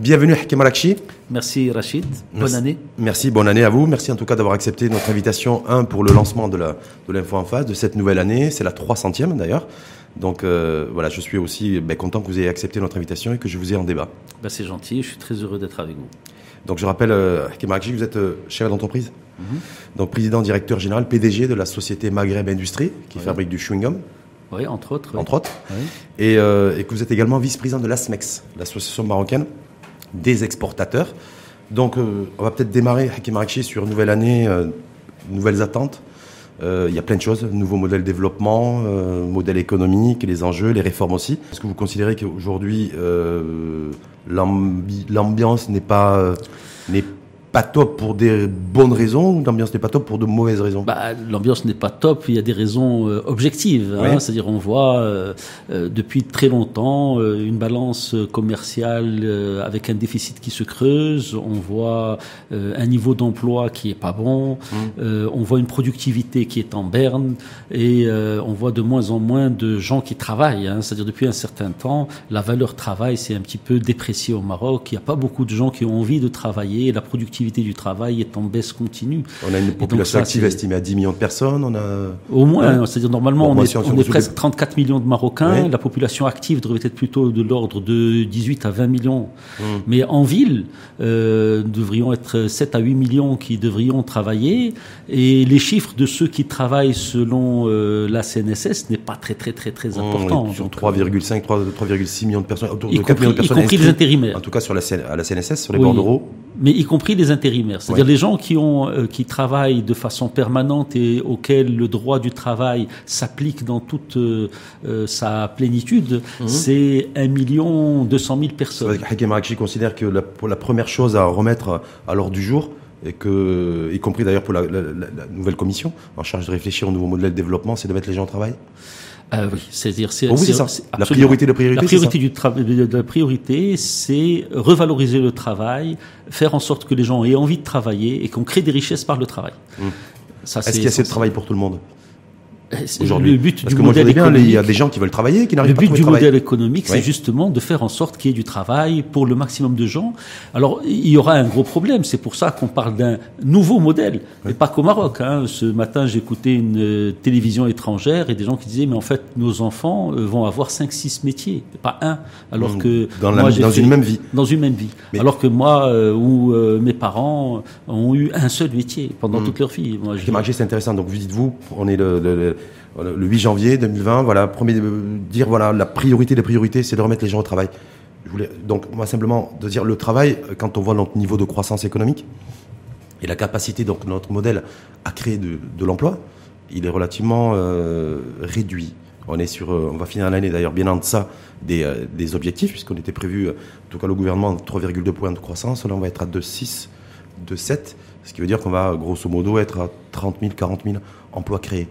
Bienvenue Hakim Alakchi. Merci Rachid, bonne année. Merci, bonne année à vous. Merci en tout cas d'avoir accepté notre invitation, un, pour le lancement de l'info en face de cette nouvelle année. C'est la 300e d'ailleurs. Donc euh, voilà, je suis aussi ben, content que vous ayez accepté notre invitation et que je vous ai en débat. Ben, c'est gentil, je suis très heureux d'être avec vous. Donc je rappelle, euh, Hakim vous êtes euh, chef d'entreprise, mhm. donc président, directeur général, PDG de la société Maghreb Industrie qui fabrique du chewing-gum. Oui, entre autres. Entre autres. Et, et, que vous êtes également vice-président de l'ASMEX, l'association marocaine des exportateurs. Donc, euh, on va peut-être démarrer, Hakim Arakchi, sur une nouvelle année, euh, nouvelles attentes. Euh, il y a plein de choses, nouveaux modèles de développement, modèles économiques, les enjeux, les réformes aussi. Est-ce que vous considérez qu'aujourd'hui, l'ambiance n'est pas, pas top pour des bonnes raisons ou l'ambiance n'est pas top pour de mauvaises raisons? Bah, L'ambiance n'est pas top, il y a des raisons euh, objectives. Hein, C'est-à-dire on voit euh, euh, depuis très longtemps une balance commerciale avec un déficit qui se creuse, on voit un niveau d'emploi qui est pas bon, mmh. on voit une productivité qui est en berne et on voit de moins en moins de gens qui travaillent. Hein, C'est-à-dire depuis un certain temps, la valeur travail s'est un petit peu dépréciée au Maroc. Il n'y a pas beaucoup de gens qui ont envie de travailler la productivité du travail est en baisse continue. On a une population active estimée à 10 millions de personnes. On a... Au moins, c'est-à-dire normalement on est, on est presque 34 millions de Marocains. La population active devrait être plutôt de l'ordre de 18 à 20 millions. Hum. Mais en ville, euh, devrions être 7 à 8 millions qui devrions travailler. Et les chiffres de ceux qui travaillent selon euh, la CNSS n'est pas très très très très hum, important. sur 3,5, 3,6 millions de personnes, autour de 4 millions de personnes. Y compris les intérimaires. En tout cas sur la, à la CNSS, sur les oui, bordereaux mais y compris les intérimaires, c'est-à-dire les gens qui ont euh, qui travaillent de façon permanente et auxquels le droit du travail s'applique dans toute euh, euh, sa plénitude, mhm. c'est un million deux cent mille personnes. Hakim Arakchi considère que la, pour la première chose à remettre à l'ordre du jour, et que, y compris d'ailleurs pour la, la, la, nouvelle commission en charge de réfléchir au nouveau modèle de développement, c'est de mettre les gens au travail? Euh, oui, c'est-à-dire c'est la priorité de priorité. La priorité du travail, de la priorité, c'est revaloriser le travail, faire en sorte que les gens aient envie de travailler et qu'on crée des richesses par le travail. Mmh. Est-ce qu'il y a assez de travail pour tout le monde? Aujourd'hui. Le but du modèle économique, il y a des gens qui veulent travailler, qui n'arrivent pas à trouver Le but du modèle économique, c'est justement de faire en sorte qu'il y ait du travail pour le maximum de gens. Alors, il y aura un gros problème. C'est pour ça qu'on parle d'un nouveau modèle, mais pas qu'au Maroc. Hein. Ce matin, j'écoutais une euh, télévision étrangère et des gens qui disaient, mais en fait, nos enfants euh, vont avoir 5 six métiers, pas un. Alors que dans, moi, dans une même vie. Dans une même vie. Alors que moi euh, ou mes parents ont eu un seul métier pendant mmh. toute leur vie. Moi, je... c'est intéressant. Donc, vous dites-vous, on est le, le le 8 janvier 2020, voilà, euh, dire voilà, la priorité des priorités, c'est de remettre les gens au travail. Je voulais, donc, moi, simplement, de dire le travail, euh, quand on voit notre niveau de croissance économique et la capacité, donc, notre modèle à créer de, de l'emploi, il est relativement euh, réduit. On est sur, on va finir l'année d'ailleurs bien en deçà des, des objectifs, puisqu'on était prévu, en tout cas le gouvernement, 3,2 points de croissance. Là, on va être à 2,6, 2,7, ce qui veut dire qu'on va grosso modo être à 30 000, 40 000 emplois créés.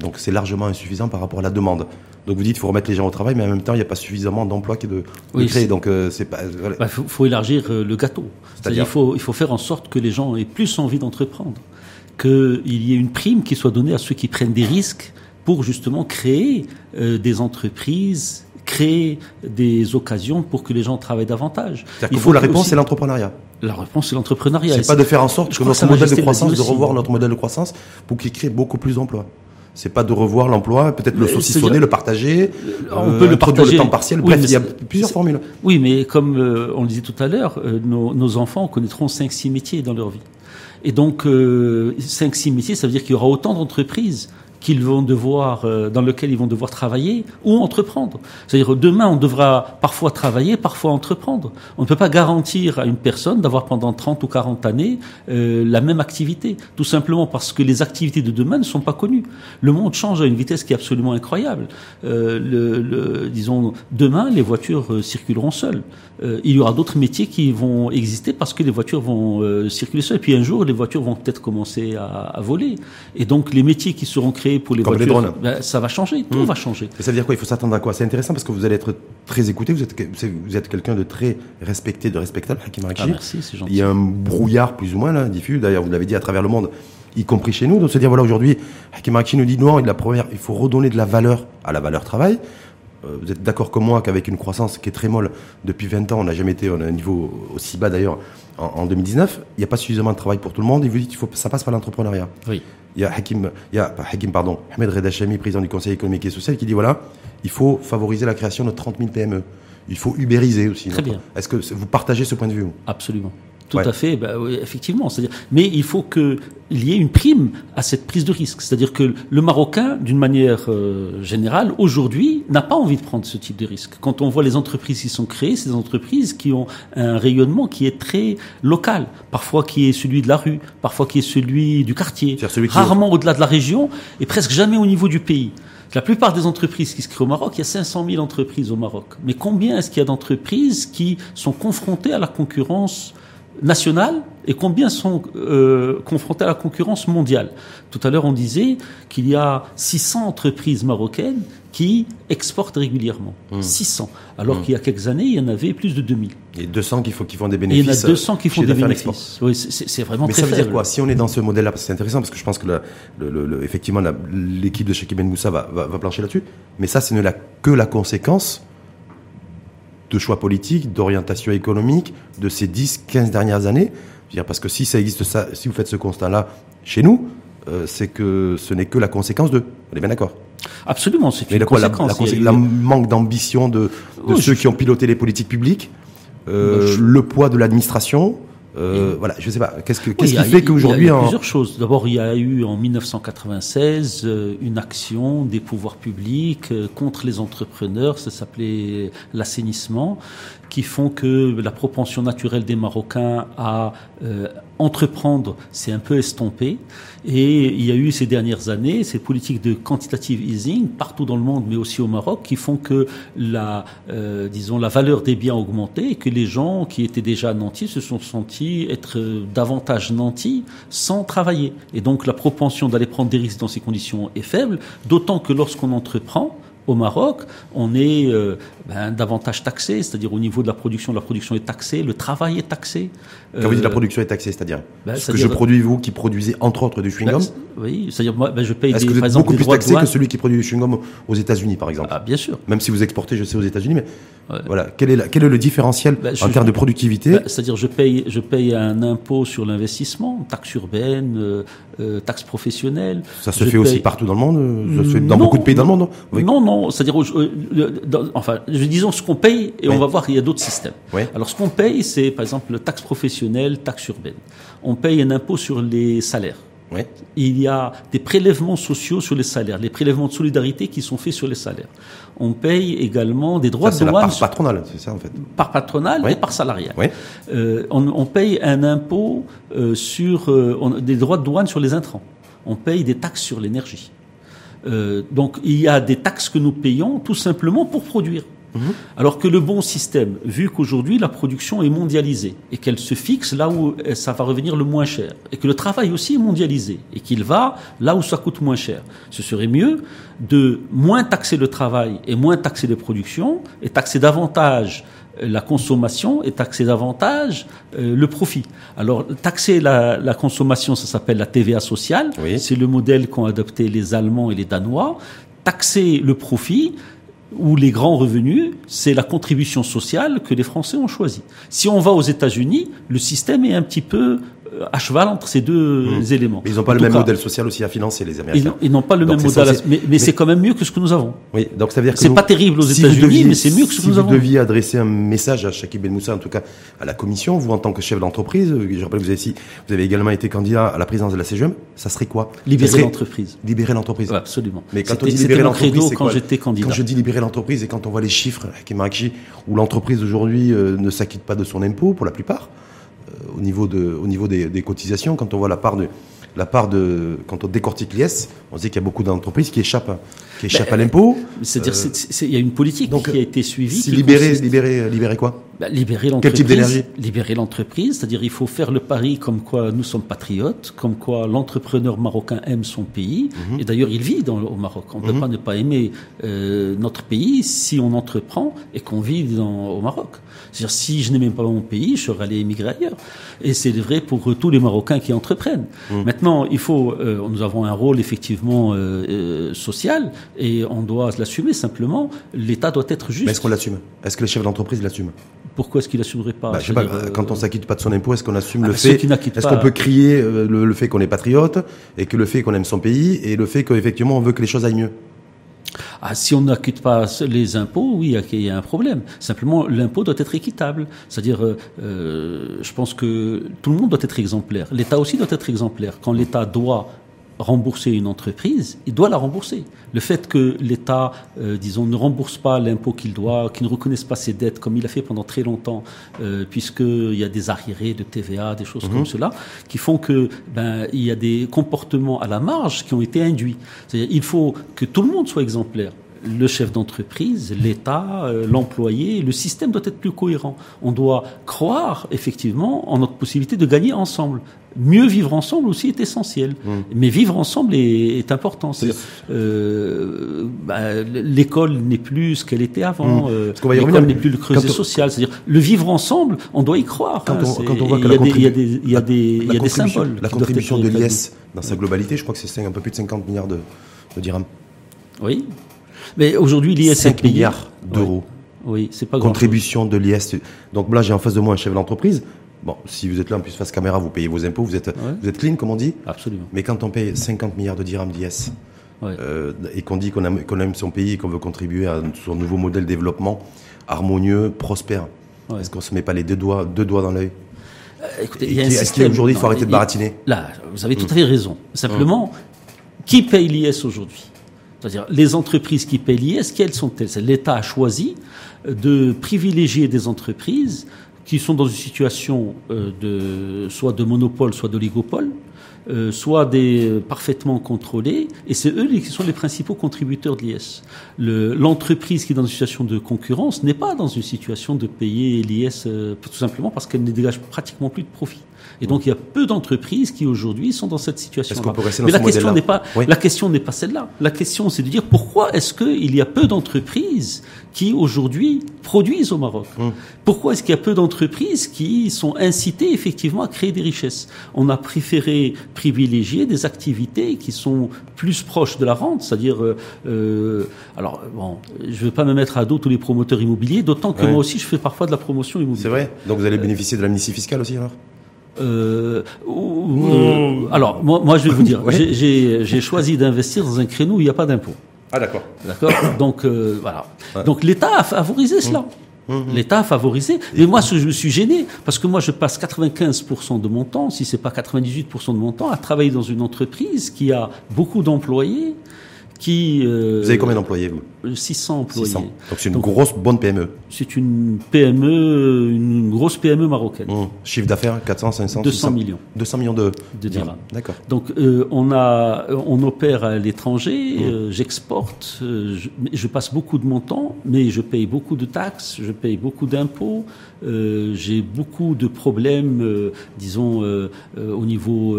Donc c'est largement insuffisant par rapport à la demande. Donc vous dites qu'il faut remettre les gens au travail, mais en même temps, il n'y a pas suffisamment d'emplois qui de, de créer. Donc euh, c'est pas. Il bah, faut, élargir euh, le gâteau. C'est-à-dire il faut, il faut faire en sorte que les gens aient plus envie d'entreprendre, qu'il y ait une prime qui soit donnée à ceux qui prennent des risques pour justement créer euh, des entreprises créer des occasions pour que les gens travaillent davantage. Il faut la réponse, c'est l'entrepreneuriat. La réponse, c'est l'entrepreneuriat. C'est pas de faire en sorte que notre modèle de croissance, de revoir notre modèle de croissance pour qu'il crée beaucoup plus d'emplois c'est pas de revoir l'emploi, peut-être le saucissonner, le partager, on peut le partager le temps partiel. Bref, il y a plusieurs formules. Oui, mais comme euh, on le disait tout à l'heure, euh, nos, nos, enfants connaîtront 5-6 métiers dans leur vie. Et donc, 5-6 euh, métiers, ça veut dire qu'il y aura autant d'entreprises qu'ils vont devoir, euh, dans lequel ils vont devoir travailler ou entreprendre. C'est-à-dire demain, on devra parfois travailler, parfois entreprendre. On ne peut pas garantir à une personne d'avoir pendant 30 ou 40 années euh, la même activité, tout simplement parce que les activités de demain ne sont pas connues. Le monde change à une vitesse qui est absolument incroyable. Euh, le, le, disons, demain, les voitures euh, circuleront seules. Euh, il y aura d'autres métiers qui vont exister parce que les voitures vont circuler seules. Et puis un jour, les voitures vont peut-être commencer à, à voler. Et donc, les métiers qui seront créés pour les voitures, drones. Ben, ça va changer, tout hmm. va changer. ça veut dire quoi Il faut s'attendre à quoi? C'est intéressant parce que vous allez être très écouté, vous êtes, vous êtes quelqu'un de très respecté, de respectable, Hakim ah, merci, c'est gentil. Il y a un brouillard plus ou moins là, diffus, d'ailleurs vous l'avez dit à travers le monde, y compris chez nous, donc se dire voilà aujourd'hui, Hakim nous dit non, il, la première, il faut redonner de la valeur à la valeur travail, euh, vous êtes d'accord comme moi qu'avec une croissance qui est très molle depuis 20 ans, on n'a jamais été à un niveau aussi bas d'ailleurs en, 2019, il n'y a pas suffisamment de travail pour tout le monde. Et vous dites faut, ça passe par l'entrepreneuriat. Oui. Il y a Hakim, il y a, Hakim, pardon, Ahmed Redachami, président du Conseil économique et social, qui dit voilà, il faut favoriser la création de 30 000 PME. Il faut ubériser aussi. Très bien. Est-ce que vous partagez ce point de vue Absolument. Tout à fait, bah, oui, effectivement. Mais il faut qu'il y ait une prime à cette prise de risque. C'est-à-dire que le Marocain, d'une manière euh, générale, aujourd'hui, n'a pas envie de prendre ce type de risque. Quand on voit les entreprises qui sont créées, c'est des entreprises qui ont un rayonnement qui est très local, parfois qui est celui de la rue, parfois qui est celui du quartier, rarement au-delà de la région et presque jamais au niveau du pays. La plupart des entreprises qui se créent au Maroc, il y a 500 000 entreprises au Maroc. Mais combien est-ce qu'il y a d'entreprises qui sont confrontées à la concurrence nationales et combien sont euh, confrontés à la concurrence mondiale. Tout à l'heure, on disait qu'il y a 600 entreprises marocaines qui exportent régulièrement. 600. Hmm. Alors hmm. qu'il y a quelques années, il y en avait plus de 2000. Et 200 qui, font, qui font des bénéfices. il y en a 200 qui font des bénéfices. Oui, c'est vraiment Mais ça veut dire quoi Si on est dans ce modèle-là, c'est intéressant parce que je pense que le, effectivement l'équipe de Cheikh Ben Moussa va, va, va plancher là-dessus. Mais ça, ce n'est que la conséquence de choix politiques, d'orientation économique de ces 10, 15 dernières années. Parce que si ça existe, ça, si vous faites ce constat-là chez nous, euh, c'est que ce n'est que la conséquence de. On est bien d'accord Absolument, c'est une conséquence. La, manque d'ambition de, ceux qui ont piloté les politiques publiques, euh, le poids de l'administration, euh, voilà, je sais pas. Qu'est-ce, que, qu'est-ce qui fait qu'aujourd'hui, il y a, plusieurs choses. D'abord, il y a eu en 1996 euh, une action des pouvoirs publics euh, contre les entrepreneurs. Ça s'appelait l'assainissement qui font que la propension naturelle des Marocains à euh, entreprendre s'est un peu estompée. Et il y a eu ces dernières années ces politiques de quantitative easing partout dans le monde, mais aussi au Maroc, qui font que la, euh, disons, la valeur des biens a augmenté et que les gens qui étaient déjà nantis se sont sentis être davantage nantis sans travailler. Et donc la propension d'aller prendre des risques dans ces conditions est faible, d'autant que lorsqu'on entreprend, au Maroc, on est euh, ben, davantage taxé, c'est-à-dire au niveau de la production, la production est taxée, le travail est taxé. Quand vous dites la euh, production est taxée, c'est-à-dire ben, ce que je produis, vous, qui produisez entre autres du chewing-gum ben, Oui, c'est-à-dire moi, ben, je paye Est-ce que vous êtes beaucoup plus taxé que celui qui produit du chewing-gum aux États-Unis, par exemple Ah, bien sûr. Même si vous exportez, je sais, aux États-Unis, mais voilà, quel est, quel est le différentiel en termes de productivité C'est-à-dire, je paye, je paye un impôt sur l'investissement, taxe urbaine, euh, euh, taxe professionnelle. Ça se fait aussi partout dans le monde Ça se fait dans beaucoup de pays dans le monde Non, non, c'est-à-dire, enfin, disons ce qu'on paye et on va voir qu'il y a d'autres systèmes. Alors, ce qu'on paye, c'est par exemple le taxe professionnelle, taxe urbaine. On paye un impôt sur les salaires. Il y a des prélèvements sociaux sur les salaires, les prélèvements de solidarité qui sont faits sur les salaires. On paye également des droits de douane. par patronale, c'est ça en fait. Par patronale et par salarial. Euh, on, paye un impôt euh, sur euh, des droits de douane sur les intrants. On paye des taxes sur l'énergie. Donc il y a des taxes que nous payons tout simplement pour produire. Mhm. Alors que le bon système, vu qu'aujourd'hui la production est mondialisée et qu'elle se fixe là où ça va revenir le moins cher, et que le travail aussi est mondialisé et qu'il va là où ça coûte moins cher, ce serait mieux de moins taxer le travail et moins taxer les productions et taxer davantage euh, la consommation et taxer davantage euh, le profit. Alors, taxer la, consommation, ça s'appelle la TVA sociale. C'est le modèle qu'ont adopté les Allemands et les Danois. Taxer le profit, où les grands revenus, c'est la contribution sociale que les Français ont choisie. Si on va aux États-Unis, le système est un petit peu à cheval entre ces deux mmh. éléments. Mais ils n'ont pas le même modèle social aussi à financer, les Américains. Ils n'ont pas le même modèle, mais, c'est quand même mieux que ce que nous avons. Oui, donc ça veut dire que c'est pas terrible aux États-Unis, mais c'est mieux que ce que nous avons. Si vous deviez adresser un message à Shakib Ben Moussa, en tout cas à la Commission, vous en tant que chef d'entreprise, je rappelle que vous avez, vous avez également été candidat à la présidence de la CGM, ça serait quoi? Libérer l'entreprise. Libérer l'entreprise. absolument. Mais quand on dit libérer l'entreprise, quand j'étais candidat. Quand je dis libérer l'entreprise et quand on voit les chiffres, où l'entreprise aujourd'hui euh, ne s'acquitte pas de son impôt pour la plupart au niveau, de, au niveau des, des, cotisations, quand on voit la part de, la part de, quand on décortique l'IS, on se dit qu'il y a beaucoup d'entreprises qui échappent, qui échappent à l'impôt. C'est-à-dire, euh, il y a une politique qui a été suivie. Libérer, libérer, libérer quoi? Bah, libérer l'entreprise. Quel type d'énergie? Libérer l'entreprise, c'est-à-dire il faut faire le pari comme quoi nous sommes patriotes, comme quoi l'entrepreneur marocain aime son pays, mhm. et d'ailleurs il vit dans, au Maroc. On ne peut mhm. pas ne pas aimer euh, notre pays si on entreprend et qu'on vit dans, au Maroc. C'est-à-dire si je n'aimais pas mon pays, je serais allé émigrer ailleurs. Et c'est vrai pour tous les Marocains qui entreprennent. Mhm. Maintenant, il faut, euh, nous avons un rôle effectivement euh, social, Et on doit l'assumer simplement. L'État doit être juste. Mais est-ce qu'on l'assume? Est-ce que les chefs d'entreprise l'assument? Pourquoi est-ce qu'ils l'assumerait pas, bah, je sais pas Quand on s'acquitte pas de son impôt, est-ce qu'on assume ah, le fait Est-ce qu'on peut crier le, le fait qu'on est patriote et que le fait qu'on aime son pays et le fait qu'effectivement on veut que les choses aillent mieux? Ah, si on n'acquitte pas les impôts, oui, il y a un problème. Simplement, l'impôt doit être équitable. C'est-à-dire, euh, euh, je pense que tout le monde doit être exemplaire. L'État aussi doit être exemplaire. Quand l'État doit rembourser une entreprise, il doit la rembourser. Le fait que l'État, euh, disons, ne rembourse pas l'impôt qu'il doit, qu'il ne reconnaisse pas ses dettes, comme il a fait pendant très longtemps, euh, puisqu'il y a des arriérés de TVA, des choses comme mhm. cela, qui font que ben il y a des comportements à la marge qui ont été induits. C'est-à-dire, il faut que tout le monde soit exemplaire le chef d'entreprise, l'État, euh, l'employé, le système doit être plus cohérent. On doit croire effectivement en notre possibilité de gagner ensemble. Mieux vivre ensemble aussi est essentiel. Mmh. Mais vivre ensemble est, important. Euh, bah, l'école n'est plus ce qu'elle était avant. Mmh. Euh, l'école n'est plus le creuset social. C'est-à-dire le vivre ensemble, on doit y croire. Quand, on, voit que il y a des, symboles. La contribution de l'IS dans sa globalité, je crois que c'est un peu plus de 50 milliards de, de dirhams. Oui, mais aujourd'hui, l'IS 5 milliards d'euros. Oui, c'est pas Contribution de l'IS. Donc là, j'ai en face de moi un chef d'entreprise. Bon, si vous êtes là en plus face caméra, vous payez vos impôts, vous êtes, vous êtes clean, comme on dit. Absolument. Mais quand on paye 50 milliards de dirhams d'IS euh, et qu'on dit qu'on aime, aime, son pays et qu'on veut contribuer à son nouveau modèle de développement harmonieux, prospère, est-ce qu'on se met pas les deux doigts, deux doigts dans l'œil? Euh, Écoutez, il y a un système. Aujourd'hui, il faut arrêter de baratiner? Là, vous avez tout à fait raison. Simplement, qui paye l'IS aujourd'hui? C'est-à-dire les entreprises qui paient l'IS, quelles sont-elles L'État a choisi de privilégier des entreprises qui sont dans une situation euh, de soit de monopole, soit d'oligopole, euh, soit des parfaitement contrôlés, et c'est eux qui sont les principaux contributeurs de l'IS. L'entreprise qui est dans une situation de concurrence n'est pas dans une situation de payer l'IS euh, tout simplement parce qu'elle ne dégage pratiquement plus de profit. Et donc il y a peu d'entreprises qui aujourd'hui sont dans cette situation. -là. Mais la question n'est pas la question n'est pas celle-là. La question c'est de dire pourquoi est-ce qu'il y a peu d'entreprises qui aujourd'hui produisent au Maroc. Hum. Pourquoi est-ce qu'il y a peu d'entreprises qui sont incitées effectivement à créer des richesses On a préféré privilégier des activités qui sont plus proches de la rente, c'est-à-dire, euh, euh alors bon, je ne veux pas me mettre à dos tous les promoteurs immobiliers, d'autant que moi aussi je fais parfois de la promotion immobilière. C'est vrai. Donc vous allez bénéficier de l'amnistie fiscale aussi alors? Euh, euh, alors, moi, moi, je vais vous dire, j'ai choisi d'investir dans un créneau où il n'y a pas d'impôt. Ah d'accord. D'accord. Donc euh, voilà. Donc l'État a favorisé cela. Mmh. Mmh. L'État a favorisé. Mais moi, je me suis gêné parce que moi, je passe 95% de mon temps, si c'est pas 98% de mon temps, à travailler dans une entreprise qui a beaucoup d'employés, qui. Euh, vous avez combien d'employés vous? 600 employés. 600. Donc c'est une grosse bonne PME. C'est une PME, une grosse PME marocaine. Mmh. Chiffre d'affaires 400, 500, 200 millions. 200 millions de, de dirhams. D'accord. Donc euh, on a, on opère à l'étranger. Mmh. Euh, j'exporte. Euh, je, je, passe beaucoup de mon temps, mais je paye beaucoup de taxes, je paye beaucoup d'impôts. Euh, j'ai beaucoup de problèmes, euh, disons, au niveau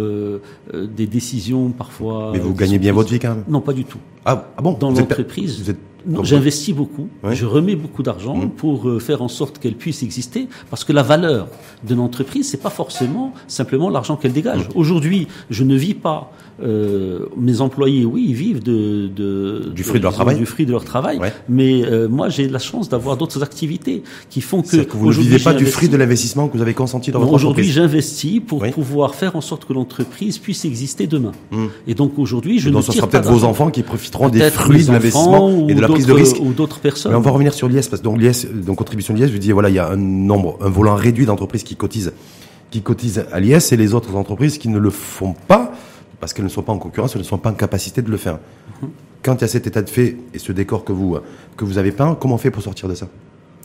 des décisions parfois. Mais vous gagnez bien votre vie quand même. Non, pas du tout. Ah, ah bon? Dans l'entreprise. J'investis beaucoup, je remets beaucoup d'argent mmh. pour euh, faire en sorte qu'elle puisse exister, parce que la valeur d'une entreprise, c'est pas forcément simplement l'argent qu'elle dégage. Mmh. Aujourd'hui, je ne vis pas. Euh, mes employés, oui, ils vivent de, de du fruit de, leur travail, du fruit de leur travail. Mais euh, moi, j'ai la chance d'avoir d'autres activités qui font que, que vous ne vivez pas du fruit de l'investissement que vous avez consenti dans votre entreprise. Aujourd'hui, j'investis pour pouvoir faire en sorte que l'entreprise puisse exister demain. Mmh. Et donc aujourd'hui, je donc, ce sera peut-être vos enfants qui profiteront des fruits de l'investissement et de la prise de risque ou d'autres personnes. Mais on va revenir sur l'IS parce que donc l'IS, donc contribution de l'IS, je dis voilà, il y a un nombre, un volant réduit d'entreprises qui cotisent, qui cotisent à l'IS et les autres entreprises qui ne le font pas parce qu'elles ne sont pas en concurrence, elles ne sont pas en capacité de le faire. Quand il y a cet état de fait et ce décor que vous que vous avez peint, comment on fait pour sortir de ça?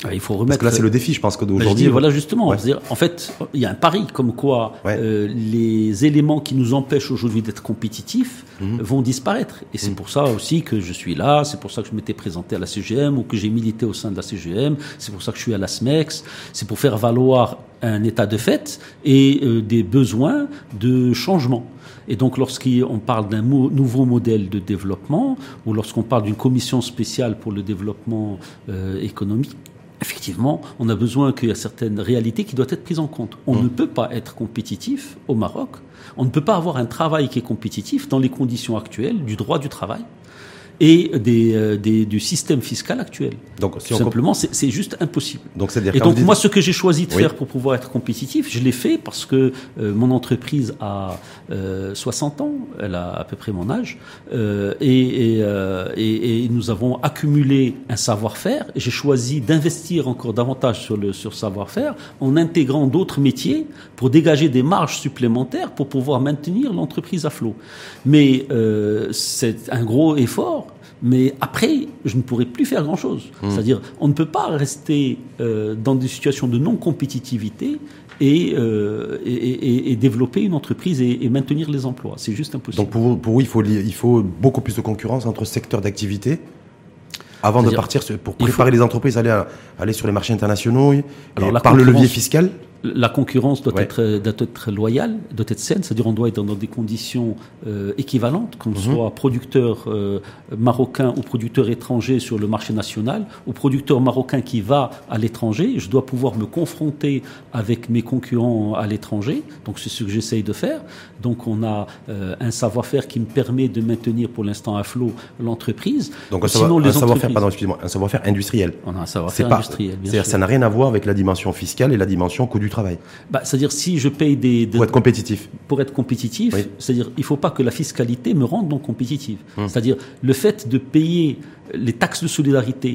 Ah, il faut remettre. Parce que là, c'est le défi, je pense que d'aujourd'hui. Voilà, justement. en fait, il y a un pari comme quoi euh, les éléments qui nous empêchent aujourd'hui d'être compétitifs mhm. vont disparaître. Et c'est mhm. pour ça aussi que je suis là. C'est pour ça que je m'étais présenté à la CGM ou que j'ai milité au sein de la CGM. C'est pour ça que je suis à la SMEX. C'est pour faire valoir un état de fait et euh, des besoins de changement. Et donc, lorsqu'on parle d'un nouveau modèle de développement, ou lorsqu'on parle d'une commission spéciale pour le développement euh, économique, effectivement, on a besoin qu'il y ait certaines réalités qui doivent être prises en compte. On mmh. ne peut pas être compétitif au Maroc. On ne peut pas avoir un travail qui est compétitif dans les conditions actuelles du droit du travail et des, euh, des, du système fiscal actuel. Donc, si Tout simplement, c'est c'est juste impossible. Donc, c'est-à-dire Et donc dites- moi, ce que j'ai choisi de Oui. faire pour pouvoir être compétitif, je l'ai fait parce que euh, mon entreprise a euh, 60 ans, elle a à peu près mon âge, euh, et, et, euh, et- et nous avons accumulé un savoir-faire. J'ai choisi d'investir encore davantage sur le sur savoir-faire en intégrant d'autres métiers pour dégager des marges supplémentaires pour pouvoir maintenir l'entreprise à flot. Mais euh, c'est un gros effort. Mais après, je ne pourrai plus faire grand-chose. C'est-à-dire, on ne peut pas rester euh, dans des situations de non-compétitivité et, euh, et, et- et développer une entreprise et, maintenir les emplois. C'est juste impossible. Donc pour vous, pour vous, il faut, li- il faut beaucoup plus de concurrence entre secteurs d'activité avant de partir pour préparer les entreprises à aller, à- aller sur les marchés internationaux Alors, par le levier fiscal? La concurrence doit, Ouais. être, doit être loyale, doit être saine, c'est-à-dire on doit être dans des conditions euh, équivalentes, qu'on soit producteur euh, marocain ou producteur étranger sur le marché national, ou producteur marocain qui va à l'étranger, je dois pouvoir me confronter avec mes concurrents à l'étranger, donc c'est ce que j'essaye de faire. Donc on a euh, un savoir-faire qui me permet de maintenir pour l'instant à flot l'entreprise. Donc un, Sinon, un savoir-faire, pardon, excusez-moi, un savoir-faire industriel. On a un savoir-faire industriel, bien c'est-à-dire sûr. ça n'a rien à voir avec la dimension fiscale et la dimension coût du travail. Bah, c'est-à-dire si je paye des, des- Pour être compétitif. pour être compétitif, Oui. c'est-à-dire il ne faut pas que la fiscalité me rende non compétitive. C'est-à-dire le fait de payer les taxes de solidarité,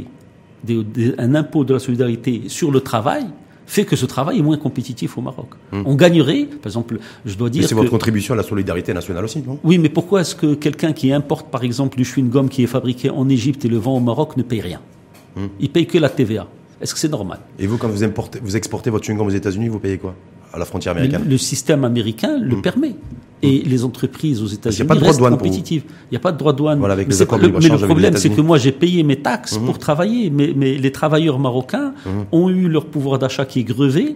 des- des- un impôt de la solidarité sur le travail, fait que ce travail est moins compétitif au Maroc. On gagnerait, par exemple, je dois Mais dire c'est votre contribution à la solidarité nationale aussi, non? Oui, mais pourquoi est-ce que quelqu'un qui importe par exemple du chewing-gum qui est fabriqué en Égypte et le vend au Maroc ne paye rien? Il paye que la TVA. Est-ce que c'est normal? Et vous, quand vous, importez, vous exportez votre chewing-gum aux États-Unis, vous payez quoi? À la frontière américaine Le système américain le permet. Et les entreprises aux États-Unis restent compétitives. Il n'y a pas de droit de douane. Voilà, avec mais les accords le, mais problème, c'est que moi, j'ai payé mes taxes pour travailler. Mais, mais les travailleurs marocains ont eu leur pouvoir d'achat qui est grevé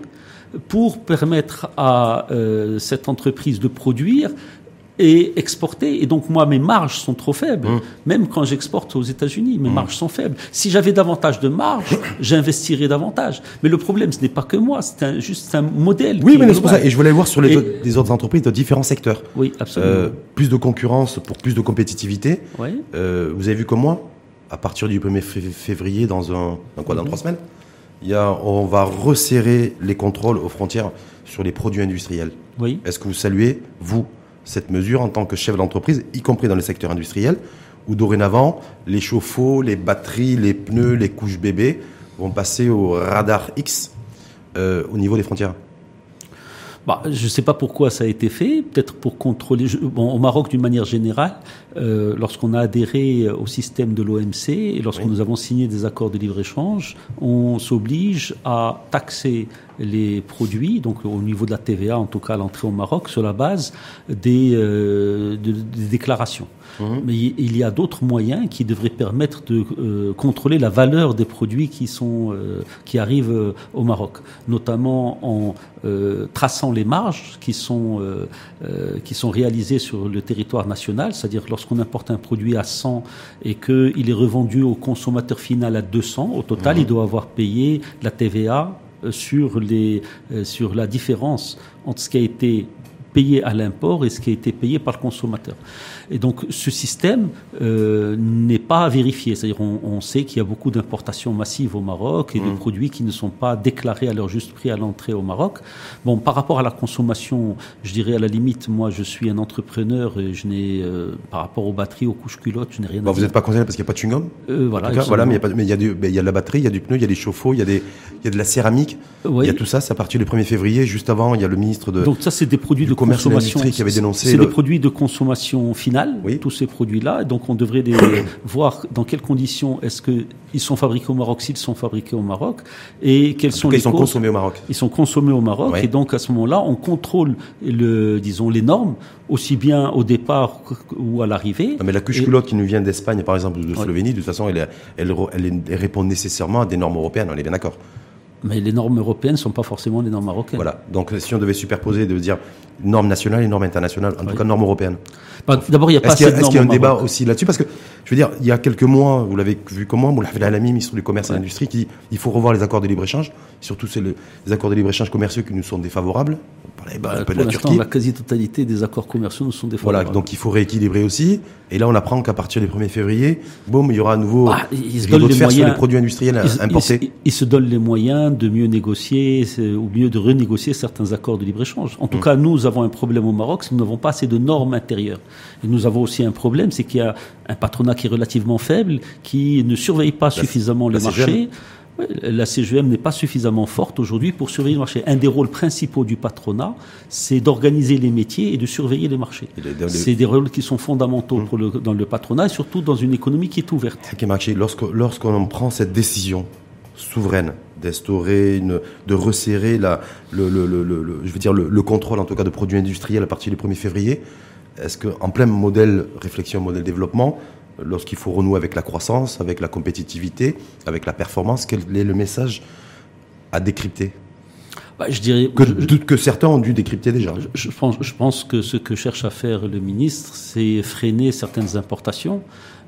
pour permettre à euh, cette entreprise de produire et exporter. Et donc, moi, mes marges sont trop faibles. Hum. Même quand j'exporte aux États-Unis, mes marges sont faibles. Si j'avais davantage de marge, j'investirais davantage. Mais le problème, ce n'est pas que moi, c'est un, juste un modèle. Oui, mais est c'est pour ça. Et je voulais voir sur les, Et- autres, les autres entreprises de différents secteurs. Oui, absolument. Euh, plus de concurrence pour plus de compétitivité. Oui. Euh, vous avez vu comme moi, à partir du 1er fév- février, dans un, dans quoi, dans trois semaines, il y a, on va resserrer les contrôles aux frontières sur les produits industriels. Oui. Est-ce que vous saluez, vous, cette mesure en tant que chef d'entreprise, y compris dans le secteur industriel, où dorénavant, les chauffe-eau, les batteries, les pneus, les couches bébés vont passer au radar X euh, au niveau des frontières Bah, je ne sais pas pourquoi ça a été fait, peut-être pour contrôler. bon, au Maroc, d'une manière générale, euh, lorsqu'on a adhéré au système de l'OMC et lorsque Oui. nous avons signé des accords de libre-échange, on s'oblige à taxer les produits, donc au niveau de la TVA, en tout cas à l'entrée au Maroc, sur la base des, euh, de- des déclarations. Mais il y a d'autres moyens qui devraient permettre de euh, contrôler la valeur des produits qui sont euh, qui arrivent au Maroc, notamment en traçant les marges qui sont qui sont réalisées sur le territoire national, c'est-à-dire lorsqu'on importe un produit à 100 et qu'il est revendu au consommateur final à 200, au total, il doit avoir payé la TVA sur les euh, sur la différence entre ce qui a été payé à l'import et ce qui a été payé par le consommateur. Et donc ce système euh, n'est pas vérifié, c'est-à-dire on, on sait qu'il y a beaucoup d'importations massives au Maroc et de produits qui ne sont pas déclarés à leur juste prix à l'entrée au Maroc. Bon, par rapport à la consommation, je dirais à la limite, moi je suis un entrepreneur et je n'ai, euh, par rapport aux batteries, aux couches culottes, je n'ai rien Bah, à Vous n'êtes pas concerné parce qu'il n'y a pas de chewing-gum Euh, voilà, cas, voilà, mais il y y, a y de la batterie, il y a du pneu, il y a des chauffe-eau, il y y a de la céramique, Oui. il y a tout ça. C'est à partir du 1er février. Juste avant, il y a le ministre de. Donc ça, c'est des produits du de consommation. qui avait dénoncé C'est le- des produits de consommation finale, Oui. tous ces produits-là. Donc on devrait voir dans quelles conditions est-ce que ils sont fabriqués au Maroc, s'ils sont fabriqués au Maroc, et quelles en sont cas, les ils sont causes. consommés au Maroc. Ils sont consommés au Maroc et donc à ce moment-là, on contrôle le, disons, les normes aussi bien au départ ou à l'arrivée. Non, mais la couche Et- culotte qui nous vient d'Espagne, par exemple, ou de Slovénie, de toute façon, elle répond nécessairement à des normes européennes. On est bien d'accord. Mais les normes européennes ne sont pas forcément les normes marocaines. Voilà. Donc si on devait superposer, de dire normes nationales et normes internationales, en tout cas normes européennes. Bah, D'abord, il n'y a pas Est-ce qu'il y, assez a- de est-ce qu'il y a un débat aussi là-dessus? Parce que, je veux dire, il y a quelques mois, vous l'avez vu comme moi, Moulafel Alami, ministre du Commerce et de l'Industrie, qui dit il faut revoir les accords de libre-échange, surtout c'est le- les accords de libre-échange commerciaux qui nous sont défavorables. On parlait Bah, un peu de la Turquie. la quasi-totalité des accords commerciaux nous sont Voilà, défavorables. donc il faut rééquilibrer aussi. Et là, on apprend qu'à partir du 1er février, boum, il y aura à nouveau Ah, ils se donnent les moyens. produits industriels Ils- importés. Ils, ils se donnent les moyens de mieux négocier c'est- ou mieux de renégocier certains accords de libre-échange. En tout Mm. cas, nous avons un problème au Maroc, c'est que nous n'avons pas assez de normes intérieures. Et nous avons aussi un problème, c'est qu'il y a un patronat qui est relativement faible, qui ne surveille pas suffisamment les marchés. La CGM n'est pas suffisamment forte aujourd'hui pour surveiller le marché. Un des rôles principaux du patronat, c'est d'organiser les métiers et de surveiller les marchés. Les- C'est des rôles qui sont fondamentaux Mm. pour le- dans le patronat et surtout dans une économie qui est ouverte. Ok, Marché, lorsque- lorsqu'on prend cette décision souveraine d'instaurer, de resserrer la, le, le- le- le- le- je veux dire le, le contrôle en tout cas de produits industriels à partir du 1er février, est-ce qu'en plein modèle réflexion, modèle développement, lorsqu'il faut renouer avec la croissance, avec la compétitivité, avec la performance, quel est le message à décrypter? Bah, je dirais que, je- que certains ont dû décrypter déjà. Je pense, je pense que ce que cherche à faire le ministre, c'est freiner certaines importations.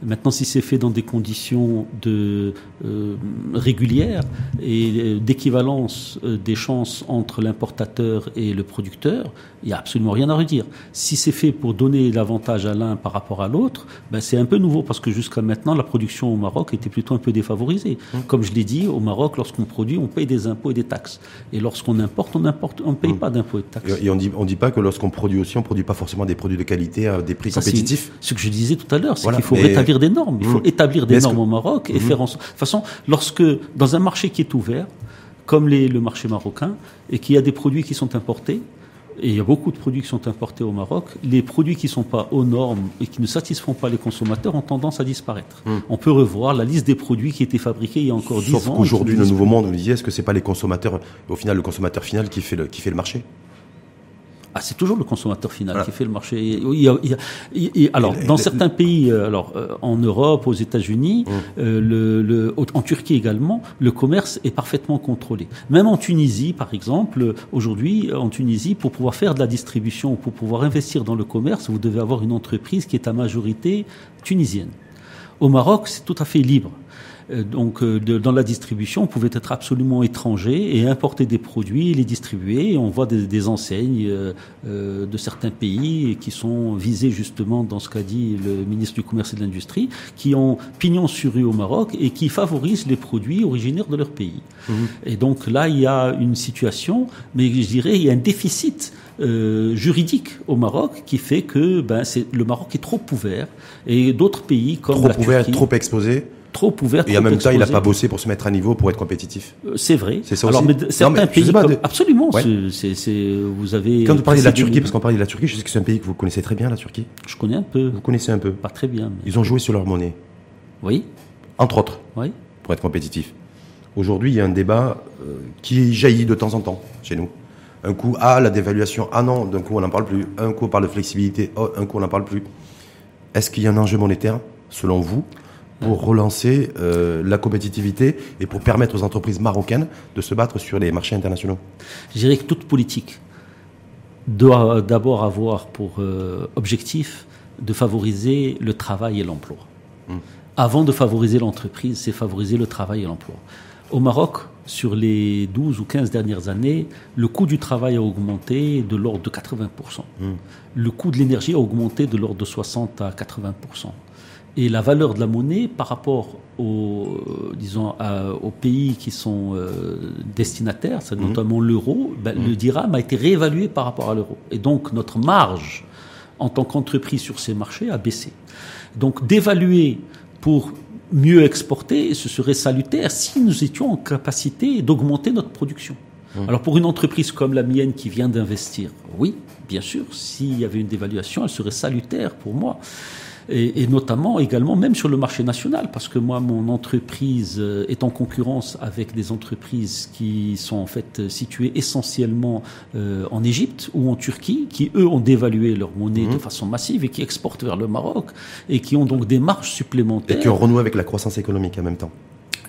Maintenant, si c'est fait dans des conditions de, euh, régulières et euh, d'équivalence euh, des chances entre l'importateur et le producteur, il n'y a absolument rien à redire. Si c'est fait pour donner l'avantage à l'un par rapport à l'autre, ben c'est un peu nouveau parce que jusqu'à maintenant, la production au Maroc était plutôt un peu défavorisée. Comme je l'ai dit, au Maroc, lorsqu'on produit, on paye des impôts et des taxes. Et lorsqu'on importe, on importe, on ne paye pas d'impôts et de taxes. Et on dit, on dit pas que lorsqu'on produit aussi, on produit pas forcément des produits de qualité à des prix Ça, compétitifs. Ce que je disais tout à l'heure, c'est Voilà, qu'il faut mais- rétablir des normes. Il faut Mhm. établir des normes que- au Maroc et Mhm. faire en sorte. De toute façon, lorsque, dans un marché qui est ouvert, comme les- le marché marocain, et qu'il y a des produits qui sont importés, et il y a beaucoup de produits qui sont importés au Maroc, les produits qui ne sont pas aux normes et qui ne satisfont pas les consommateurs ont tendance à disparaître. Mhm. On peut revoir la liste des produits qui étaient fabriqués il y a encore 10 ans. Sauf qu'aujourd'hui, le nouveau monde, vous le disiez, est-ce que c'est pas les consommateurs, au final, le consommateur final qui fait le, qui fait le marché? Ah, c'est toujours le consommateur final Voilà. qui fait le marché. Il y a- il y a- il y a- alors, dans certains pays, euh, alors euh, en Europe, aux États-Unis, Mmh. euh, le, le- au- en Turquie également, le commerce est parfaitement contrôlé. Même en Tunisie, par exemple, aujourd'hui, en Tunisie, pour pouvoir faire de la distribution ou pour pouvoir investir dans le commerce, vous devez avoir une entreprise qui est à majorité tunisienne. Au Maroc, c'est tout à fait libre. Euh, Donc, euh, de- dans la distribution, on pouvait être absolument étranger et importer des produits, et les distribuer. Et on voit des, des enseignes euh, de certains pays qui sont visés justement dans ce qu'a dit le ministre du Commerce et de l'Industrie, qui ont pignon sur rue au Maroc et qui favorisent les produits originaires de leur pays. Et donc là, il y a une situation, mais je dirais, il y a un déficit euh, juridique au Maroc qui fait que ben, le Maroc est trop ouvert et d'autres pays comme Trop la ouvert, Turquie, trop exposé, trop ouvert, et en même temps, il n'a pas bossé pour se mettre à niveau, pour être compétitif. Euh, C'est vrai. C'est ça Alors, aussi mais Non, certains mais pays, comme- de- absolument. Ouais. vous avez. Quand vous parlez de la Turquie, parce qu'on parlait de la Turquie, je sais que c'est un pays que vous connaissez très bien, la Turquie. je connais un peu, Vous connaissez un peu. pas très bien. Mais... Ils ont joué sur leur monnaie, Oui, entre autres, oui. pour être compétitif. Aujourd'hui, il y a un débat euh, qui jaillit de temps en temps chez nous. Un coup, ah, la dévaluation, ah non, d'un coup, on n'en parle plus. Un coup, on parle de flexibilité, oh, un coup, on n'en parle plus. Est-ce qu'il y a un enjeu monétaire, selon vous, pour relancer euh, la compétitivité et pour permettre aux entreprises marocaines de se battre sur les marchés internationaux Je dirais que toute politique doit d'abord avoir pour euh, objectif de favoriser le travail et l'emploi. Avant de favoriser l'entreprise, c'est favoriser le travail et l'emploi. Au Maroc, sur les 12 ou 15 dernières années, le coût du travail a augmenté de l'ordre de 80%. Le coût de l'énergie a augmenté de l'ordre de 60 à 80%. Et la valeur de la monnaie par rapport aux, euh, disons, à- aux pays qui sont euh, destinataires, c'est notamment l'euro, ben, le dirham a été réévalué par rapport à l'euro. Et donc notre marge en tant qu'entreprise sur ces marchés a baissé. Donc d'évaluer pour mieux exporter, ce serait salutaire si nous étions en capacité d'augmenter notre production. Alors pour une entreprise comme la mienne qui vient d'investir, oui, bien sûr, s'il y avait une dévaluation, elle serait salutaire pour moi. Et, et notamment également même sur le marché national, parce que moi, mon entreprise euh, est en concurrence avec des entreprises qui sont en fait situées essentiellement euh, en Égypte ou en Turquie, qui eux ont dévalué leur monnaie de façon massive et qui exportent vers le Maroc et qui ont donc des marges Et supplémentaires. qui ont renoué avec la croissance économique en même temps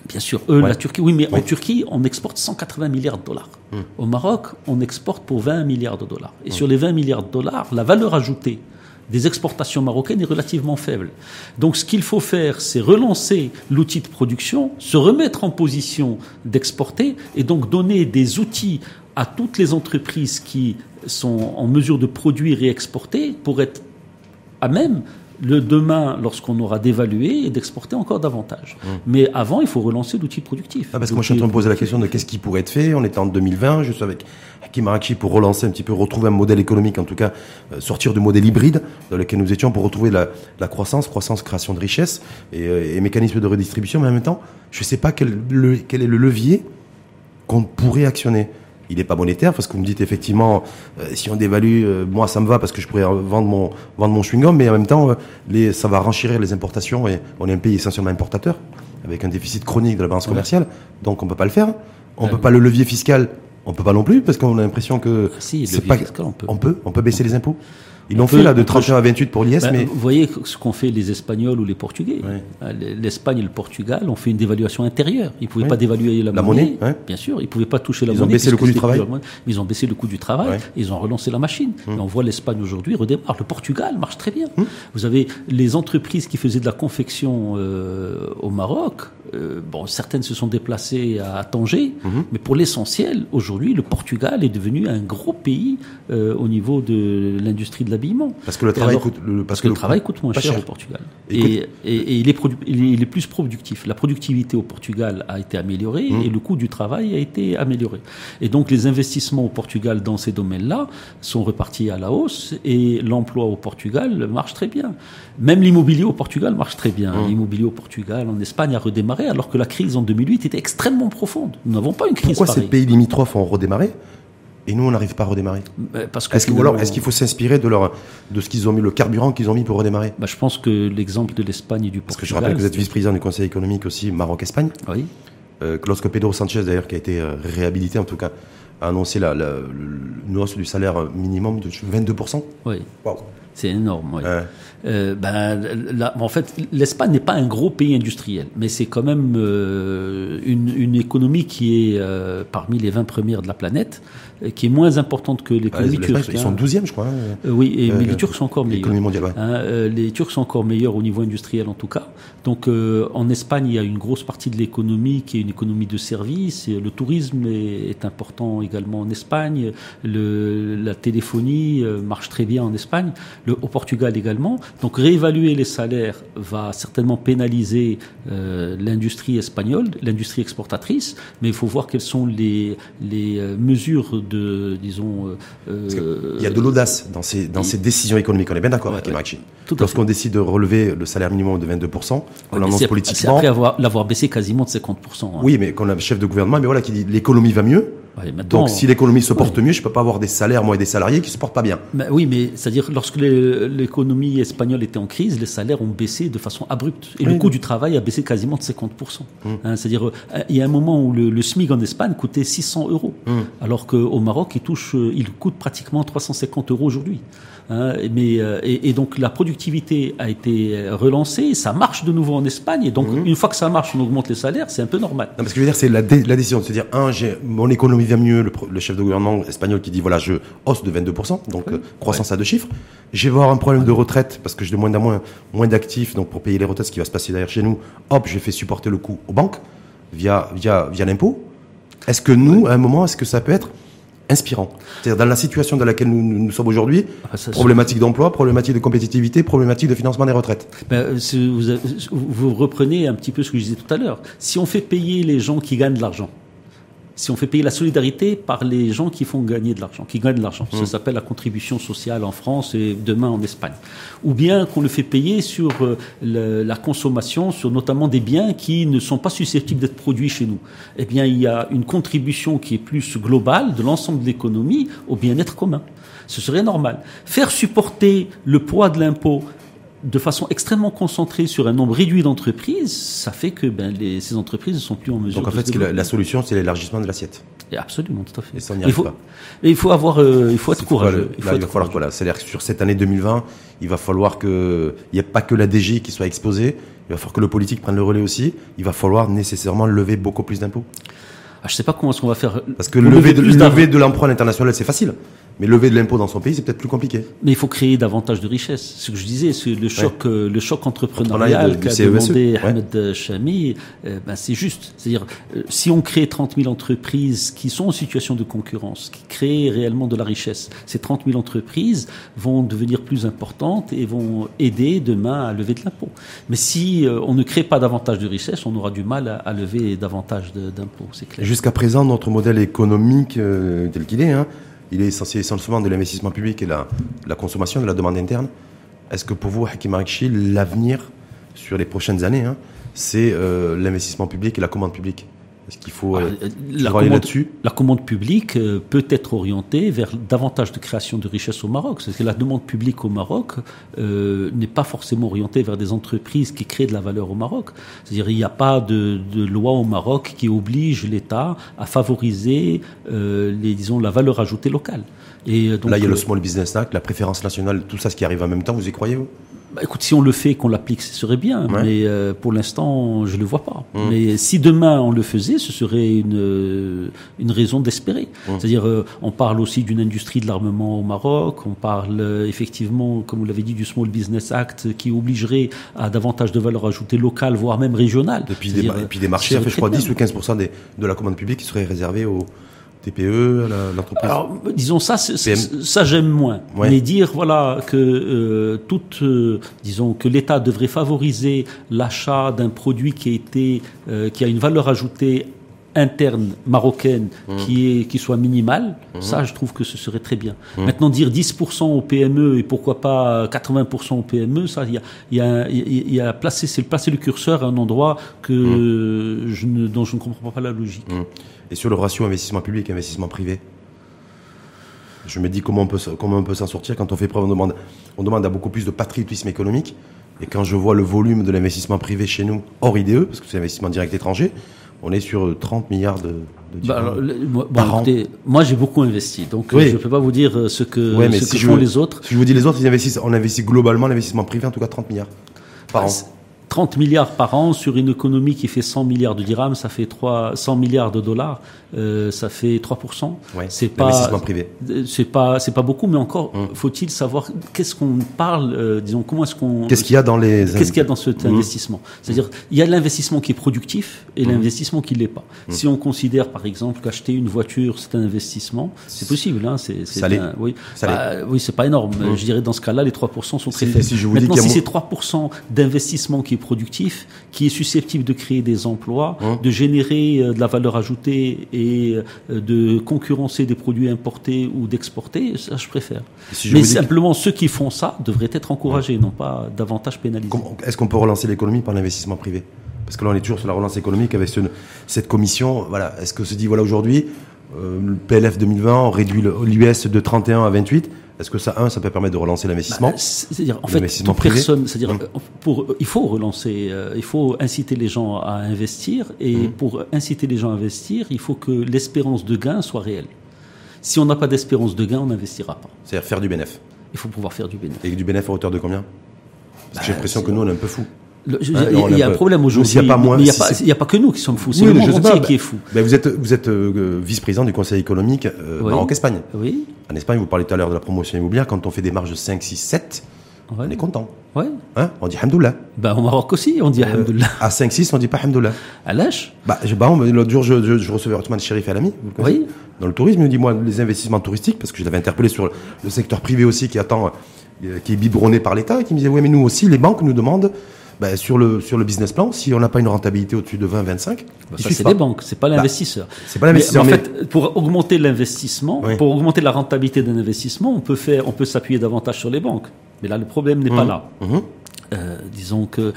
Bien sûr, eux, la Turquie, oui, mais en Turquie, on exporte 180 milliards de dollars. Hum. Au Maroc, on exporte pour 20 milliards de dollars. Et sur les 20 milliards de dollars, la valeur ajoutée des exportations marocaines est relativement faible. Donc ce qu'il faut faire, c'est relancer l'outil de production, se remettre en position d'exporter et donc donner des outils à toutes les entreprises qui sont en mesure de produire et exporter pour être à même le demain, lorsqu'on aura dévalué, et d'exporter encore davantage. Mmh. Mais avant, il faut relancer l'outil productif. Ah, parce que moi, je suis en train de me poser la question de qu'est-ce qui pourrait être fait. On est en 2020, juste avec Hakim Arachi pour relancer un petit peu, retrouver un modèle économique, en tout cas, euh, sortir du modèle hybride dans lequel nous étions pour retrouver la, la croissance, croissance, création de richesse et, euh, et mécanisme de redistribution. Mais en même temps, je ne sais pas quel, le, quel est le levier qu'on pourrait actionner il n'est pas monétaire parce que vous me dites effectivement euh, si on dévalue euh, moi ça me va parce que je pourrais vendre mon vendre mon chewing gum mais en même temps euh, les, ça va renchérir les importations et on est un pays essentiellement importateur avec un déficit chronique de la balance commerciale donc on peut pas le faire. On peut pas le levier fiscal on peut pas non plus parce qu'on a l'impression que Ah, si, c'est pas fiscal, on peut. on peut on peut baisser les impôts ils l'ont On fait là de on peut- 31 à 28 pour l'IS Ben, mais Vous voyez ce qu'ont fait les Espagnols ou les Portugais. Ouais. Euh, L'Espagne et le Portugal ont fait une dévaluation intérieure. Ils ne pouvaient Ouais. pas dévaluer la, La monnaie. Bien sûr, ils ne pouvaient pas toucher la Ils ont monnaie. baissé le coût du travail. plus ils ont baissé le coût du travail. Ouais. Et ils ont relancé la machine. Et on voit l'Espagne aujourd'hui redémarre. Le Portugal marche très bien. Hum. Vous avez les entreprises qui faisaient de la confection euh, au Maroc. Euh, bon, certaines se sont déplacées à Tanger, Hum. mais pour l'essentiel, aujourd'hui, le Portugal est devenu un gros pays euh, au niveau de l'industrie de l'habillement. parce que le travail alors- coûte le, parce que le travail coûte moins cher, cher. au Portugal. Et Et, coûte- et- et il, est produ- il, est, il est plus productif. La productivité au Portugal a été améliorée Mmh. et le coût du travail a été amélioré. Et donc les investissements au Portugal dans ces domaines-là sont repartis à la hausse et l'emploi au Portugal marche très bien. Même l'immobilier au Portugal marche très bien. Mmh. L'immobilier au Portugal, en Espagne, a redémarré alors que la crise en 2008 était extrêmement profonde. Nous n'avons pas une crise pourquoi ces pays limitrophes ont redémarré et nous on n'arrive pas à redémarrer? Parce que Est-ce alors, est-ce qu'il faut s'inspirer de leur, de ce qu'ils ont mis, le carburant qu'ils ont mis pour redémarrer? Bah, je pense que l'exemple de l'Espagne et du Parce que je Portugal. rappelle que vous êtes vice-président du Conseil économique aussi Maroc-Espagne, Oui. euh, que lorsque Pedro Sanchez, d'ailleurs, qui a été euh, réhabilité en tout cas, a annoncé la, la- une hausse du salaire minimum de 22%. Oui. Waouh C'est énorme. oui. Ouais. Euh, ben, là, en fait, l'Espagne n'est pas un gros pays industriel, mais c'est quand même euh, une, une économie qui est euh, parmi les 20 premières de la planète, euh, qui est moins importante que Ah, l'économie turque. Ils hein. sont 12e, je crois. hein, Euh, oui, et, Euh, mais les Turcs sont encore meilleurs. L'économie mondiale, ouais. Hein, les Turcs sont encore meilleurs au niveau industriel en tout cas. Donc euh, en Espagne, il y a une grosse partie de l'économie qui est une économie de services. Le tourisme est, est important également en Espagne. Le, la téléphonie marche très bien en Espagne. Le, au Portugal également. Donc réévaluer les salaires va certainement pénaliser euh, l'industrie espagnole, l'industrie exportatrice. Mais il faut voir quelles sont les, les euh, mesures de, disons, euh, euh, Il y a de l'audace dans ces, dans ces décisions économiques. On est bien d'accord Ouais, avec ouais. Lorsqu'on décide de relever le salaire minimum de 22%, on Ouais, mais l'annonce c'est- C'est politiquement. après avoir- l'avoir baissé quasiment de 50%. hein. Oui, mais qu'on a le chef de gouvernement, mais voilà, qui dit l'économie va mieux. Ouais, Donc, si l'économie se porte mieux, je peux pas avoir des salaires, moi, et des salariés qui se portent pas bien. Mais oui, mais c'est-à-dire lorsque l'économie espagnole était en crise, les salaires ont baissé de façon abrupte et le Oui. coût du travail a baissé quasiment de 50%. Mmh. Hein, c'est-à-dire euh, il y a un moment où le, le SMIC en Espagne coûtait 600 euros, Mmh. alors qu'au Maroc il touche, euh, il coûte pratiquement 350 euros aujourd'hui. Hein, mais euh, et, et donc la productivité a été euh, relancée, ça marche de nouveau en Espagne et donc Mmh. une fois que ça marche, on augmente les salaires, c'est un peu normal. Non, parce que je veux dire, c'est la, dé- la décision de se dire, un, mon économie va mieux, le chef de gouvernement espagnol qui dit, voilà, je hausse de 22%, donc euh, croissance à deux chiffres. Je vais avoir un problème de retraite, parce que j'ai de moins en moins, moins d'actifs, donc pour payer les retraites, ce qui va se passer derrière chez nous, hop, je fais supporter le coût aux banques, via, via, via l'impôt. Est-ce que nous, à un moment, est-ce que ça peut être inspirant C'est-à-dire, dans la situation dans laquelle nous, nous sommes aujourd'hui, Ah, problématique d'emploi, problématique de compétitivité, problématique de financement des retraites. Ben, euh, vous, vous reprenez un petit peu ce que je disais tout à l'heure. Si on fait payer les gens qui gagnent de l'argent, si on fait payer la solidarité par les gens qui font gagner de l'argent, qui gagnent de l'argent, ça s'appelle la contribution sociale en France et demain en Espagne. Ou bien qu'on le fait payer sur euh, le- la consommation, sur notamment des biens qui ne sont pas susceptibles d'être produits chez nous. Eh bien, il y a une contribution qui est plus globale de l'ensemble de l'économie au bien-être commun. Ce serait normal. Faire supporter le poids de l'impôt de façon extrêmement concentrée sur un nombre réduit d'entreprises, ça fait que ben, les, ces entreprises ne sont plus en mesure Donc, en de fait, se la, solution, c'est l'élargissement de l'assiette. Et Absolument, tout à fait. Et ça, on n'y il arrive faut, pas. mais il faut avoir, euh, il faut être Il faut pas courageux. Il là, faut il va être falloir courageux. voilà, c'est-à-dire que sur cette année 2020, il va falloir que il n'y ait pas que la DG qui soit exposée, il va falloir que le politique prenne le relais aussi. Il va falloir nécessairement lever beaucoup plus d'impôts. Ah, je sais pas comment est-ce qu'on va faire. Parce que lever de, lever de l'emprunt international, c'est facile. Mais lever de l'impôt dans son pays, c'est peut-être plus compliqué. Mais il faut créer davantage de richesses. Ce que je disais, c'est le choc, euh, le choc entrepreneurial qu'a demandé Ahmed Chami, euh, ben c'est juste. C'est-à-dire, euh, si on crée 30 000 entreprises qui sont en situation de concurrence, qui créent réellement de la richesse, ces 30 000 entreprises vont devenir plus importantes et vont aider demain à lever de l'impôt. Mais si on ne crée pas davantage de richesse, on aura du mal à, lever davantage d'impôts, c'est clair. Jusqu'à présent, notre modèle économique tel qu'il est, hein, il est essentiel essentiellement de l'investissement public et la, la consommation, de la demande interne. Est-ce que pour vous, Hakim Arikchi, l'avenir sur les prochaines années, hein, c'est euh, l'investissement public et la commande publique? Est-ce qu'il faut euh, ah, la, commande, la commande publique euh, peut être orientée vers davantage de création de richesses au Maroc. Parce que la demande publique au Maroc euh, n'est pas forcément orientée vers des entreprises qui créent de la valeur au Maroc. C'est-à-dire il n'y a pas de, de, loi au Maroc qui oblige l'État à favoriser les, disons, la valeur ajoutée locale. Et donc, Là, il y a le Small Business Act, la préférence nationale, tout ça, ce qui arrive en même temps, vous y croyez vous? Bah, écoute, si on le fait, qu'on l'applique, ce serait bien. Mais euh, pour l'instant, je le vois pas. Mmh. Mais si demain on le faisait, ce serait une euh, une raison d'espérer. Mmh. C'est-à-dire, euh, on parle aussi d'une industrie de l'armement au Maroc. On parle effectivement, comme vous l'avez dit, du Small Business Act qui obligerait à davantage de valeur ajoutée locale, voire même régionale. Et puis, des, et puis des marchés, fait, je crois, 10 ou 15 des, de la commande publique qui seraient réservés aux TPE, l'entreprise Alors, disons ça, ça j'aime moins. Mais dire voilà que euh, toute, euh, disons que l'État devrait favoriser l'achat d'un produit qui a été, euh, qui a une valeur ajoutée interne marocaine mmh. qui, est, qui soit minimale, mmh. ça je trouve que ce serait très bien. Mmh. Maintenant dire 10% au PME et pourquoi pas 80% au PME, ça il y a, y a, y a placé, c'est placer le curseur à un endroit que je ne, dont je ne comprends pas la logique. Et sur le ratio investissement public investissement privé je me dis comment on peut, comment on peut s'en sortir quand on fait preuve, on demande, on demande à beaucoup plus de patriotisme économique. Et quand je vois le volume de l'investissement privé chez nous, hors IDE, parce que c'est l'investissement direct étranger, on est sur 30 milliards de, de bah moi, moi j'ai beaucoup investi, donc euh, je ne peux pas vous dire euh, ce que, ce que font les autres. Si je vous dis les autres, ils investissent, on investit globalement l'investissement privé en tout cas 30 milliards par bah, an. 30 milliards par an sur une économie qui fait 100 milliards de dirhams, ça fait 3, 100 milliards de dollars, euh, ça fait 3%. Ouais, c'est pas privé. C'est pas c'est pas beaucoup, mais encore hum. faut-il savoir qu'est-ce qu'on parle, euh, disons comment est-ce qu'on qu'est-ce qu'il y a dans les qu'est-ce qu'il y a dans cet hum. investissement? C'est-à-dire il y a l'investissement qui est productif et hum. l'investissement qui l'est pas. Si on considère par exemple qu'acheter une voiture c'est un investissement, c'est possible, hein, c'est c'est oui, bah, oui c'est pas énorme. Je dirais dans ce cas-là les 3% sont très faibles. Si je vous Maintenant si c'est 3% d'investissement qui productif, qui est susceptible de créer des emplois, hein de générer euh, de la valeur ajoutée et euh, de concurrencer des produits importés ou d'exporter, ça je préfère. Mais simplement ceux qui font ça devraient être encouragés, non pas davantage pénalisés. Est-ce qu'on peut relancer l'économie par l'investissement privé? Parce que là, on est toujours sur la relance économique avec cette commission. Voilà, est-ce que se dit voilà aujourd'hui, euh, le PLF 2020, on réduit l'US de 31 à 28 est-ce que ça, un, ça peut permettre de relancer l'investissement bah, C'est-à-dire, en fait, personne, c'est-à-dire, hum. pour, il faut relancer, euh, il faut inciter les gens à investir, et hum. pour inciter les gens à investir, il faut que l'espérance de gain soit réelle. Si on n'a pas d'espérance de gain, on n'investira pas. C'est-à-dire faire du bénéfice. Il faut pouvoir faire du bénéfice. Et du bénéfice à hauteur de combien? Parce que j'ai bah, l'impression que nous, on est un peu fous. Hein, il y, a un problème aujourd'hui. Il n'y a, pas que nous qui sommes fous, c'est le monde entier qui est fou. Vous êtes, vous êtes euh, vice-président du Conseil économique euh, Maroc-Espagne. Oui. En Espagne, vous parlez tout à l'heure de la promotion immobilière, quand on fait des marges de 5, 6, 7, on est content. Ouais. Hein on dit Hamdoullah. Bah, au Maroc aussi, on dit euh, À 5, 6, on dit pas Hamdoullah. À l'âge bah, bah L'autre jour, je, je, je recevais Othman Sherif Alami. Oui. Dans le tourisme, il me dit, moi, les investissements touristiques, parce que je l'avais interpellé sur le secteur privé aussi qui attend, euh, qui est biberonné par l'État, et qui me disait, oui, mais nous aussi, les banques nous demandent ben, sur, le, sur le business plan, si on n'a pas une rentabilité au-dessus de 20-25, bah, ça c'est les banques, c'est pas bah, l'investisseur. c'est pas l'investisseur. Mais, en fait, pour augmenter l'investissement, pour augmenter la rentabilité d'un investissement, on peut faire, on peut s'appuyer davantage sur les banques. Mais là, le problème n'est pas mmh. là. Mmh. Euh, disons que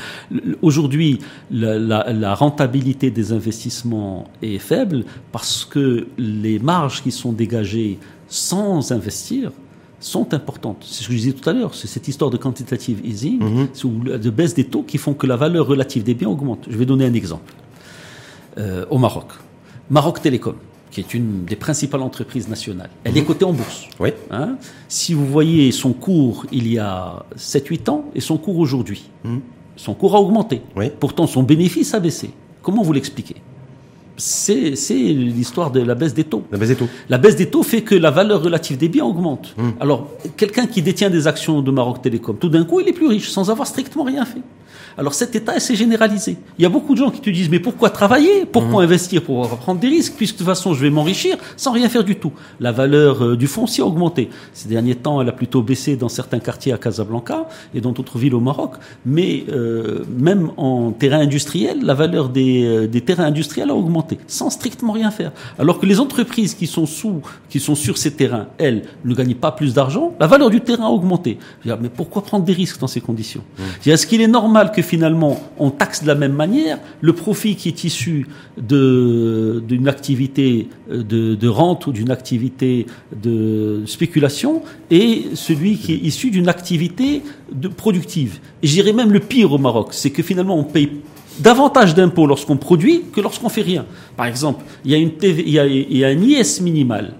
aujourd'hui, la, la, la, rentabilité des investissements est faible parce que les marges qui sont dégagées sans investir sont importantes. C'est ce que je disais tout à l'heure, c'est cette histoire de quantitative easing, mhm. de baisse des taux qui font que la valeur relative des biens augmente. Je vais donner un exemple. Euh, au Maroc, Maroc Télécom, qui est une des principales entreprises nationales, elle est mhm. cotée en bourse. Oui. Hein si vous voyez son cours il y a 7-8 ans et son cours aujourd'hui, mhm. Son cours a augmenté. Oui. Pourtant, son bénéfice a baissé. Comment vous l'expliquez? C'est c'est l'histoire de la baisse des taux. La baisse des taux. La baisse des taux fait que la valeur relative des biens augmente. Alors, quelqu'un qui détient des actions de Maroc Télécom, tout d'un coup, il est plus riche sans avoir strictement rien fait. Alors cet état s'est généralisé. Il y a beaucoup de gens qui te disent mais pourquoi travailler? Pourquoi investir Pour prendre des risques? Puisque de toute façon je vais m'enrichir sans rien faire du tout. La valeur euh, du foncier a augmenté. Ces derniers temps, elle a plutôt baissé dans certains quartiers à Casablanca et dans d'autres villes au Maroc. Mais euh, même en terrain industriel, la valeur des, euh, des terrains industriels a augmenté sans strictement rien faire. Alors que les entreprises qui sont sous, qui sont sur ces terrains, elles, ne gagnent pas plus d'argent. La valeur du terrain a augmenté. Je veux dire, mais pourquoi prendre des risques dans ces conditions? Dire, Est-ce qu'il est normal que finalement on taxe de la même manière le profit qui est issu d'une activité de, de rente ou d'une activité de spéculation et celui qui est issu d'une activité de productive. Et je dirais même le pire au Maroc, c'est que finalement on paye davantage d'impôts lorsqu'on produit que lorsqu'on fait rien. Par exemple, il y a une il y a un IS minimal.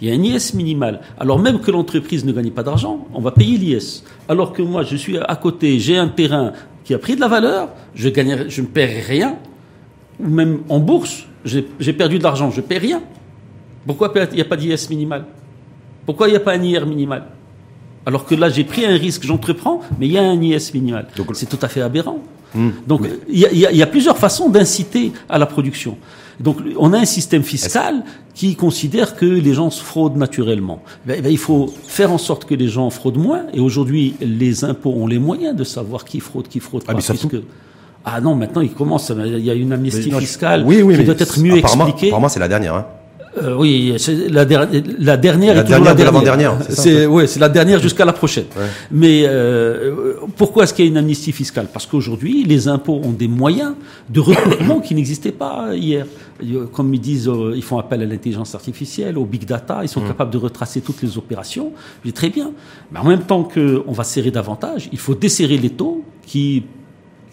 Il y a un IS minimal. Alors même que l'entreprise ne gagne pas d'argent, on va payer l'IS. Alors que moi, je suis à côté, j'ai un terrain qui a pris de la valeur, je gagne, je ne paierai rien. Ou même en bourse, j'ai perdu de l'argent, je ne paie rien. Pourquoi il n'y a pas d'IS minimal? Pourquoi il n'y a pas un IR minimal? Alors que là, j'ai pris un risque, j'entreprends, mais il y a un IS minimal. Donc- C'est tout à fait aberrant. Donc, il y, y a- il y a plusieurs façons d'inciter à la production. Donc, on a un système fiscal qui considère que les gens se fraudent naturellement. Ben, ben, il faut faire en sorte que les gens fraudent moins. Et aujourd'hui, les impôts ont les moyens de savoir qui fraude, qui fraude Ah, pas. puisque- ah non, maintenant, il commence. Il y a une amnistie fiscale oui, oui, qui mais doit être mieux apparemment, expliquée. Apparemment, c'est la dernière. Hein. Euh, oui, c'est la, der- la dernière La est dernière la de dernière. l'avant-dernière, c'est ça, C'est la dernière jusqu'à la prochaine. Ouais. Mais euh, pourquoi est-ce qu'il y a une amnistie fiscale? Parce qu'aujourd'hui, les impôts ont des moyens de recouvrement qui n'existaient pas hier. Comme ils disent, euh, ils font appel à l'intelligence artificielle, au big data, ils sont Mmh. capables de retracer toutes les opérations. Je dis très bien. Mais en même temps qu'on va serrer davantage, il faut desserrer les taux qui,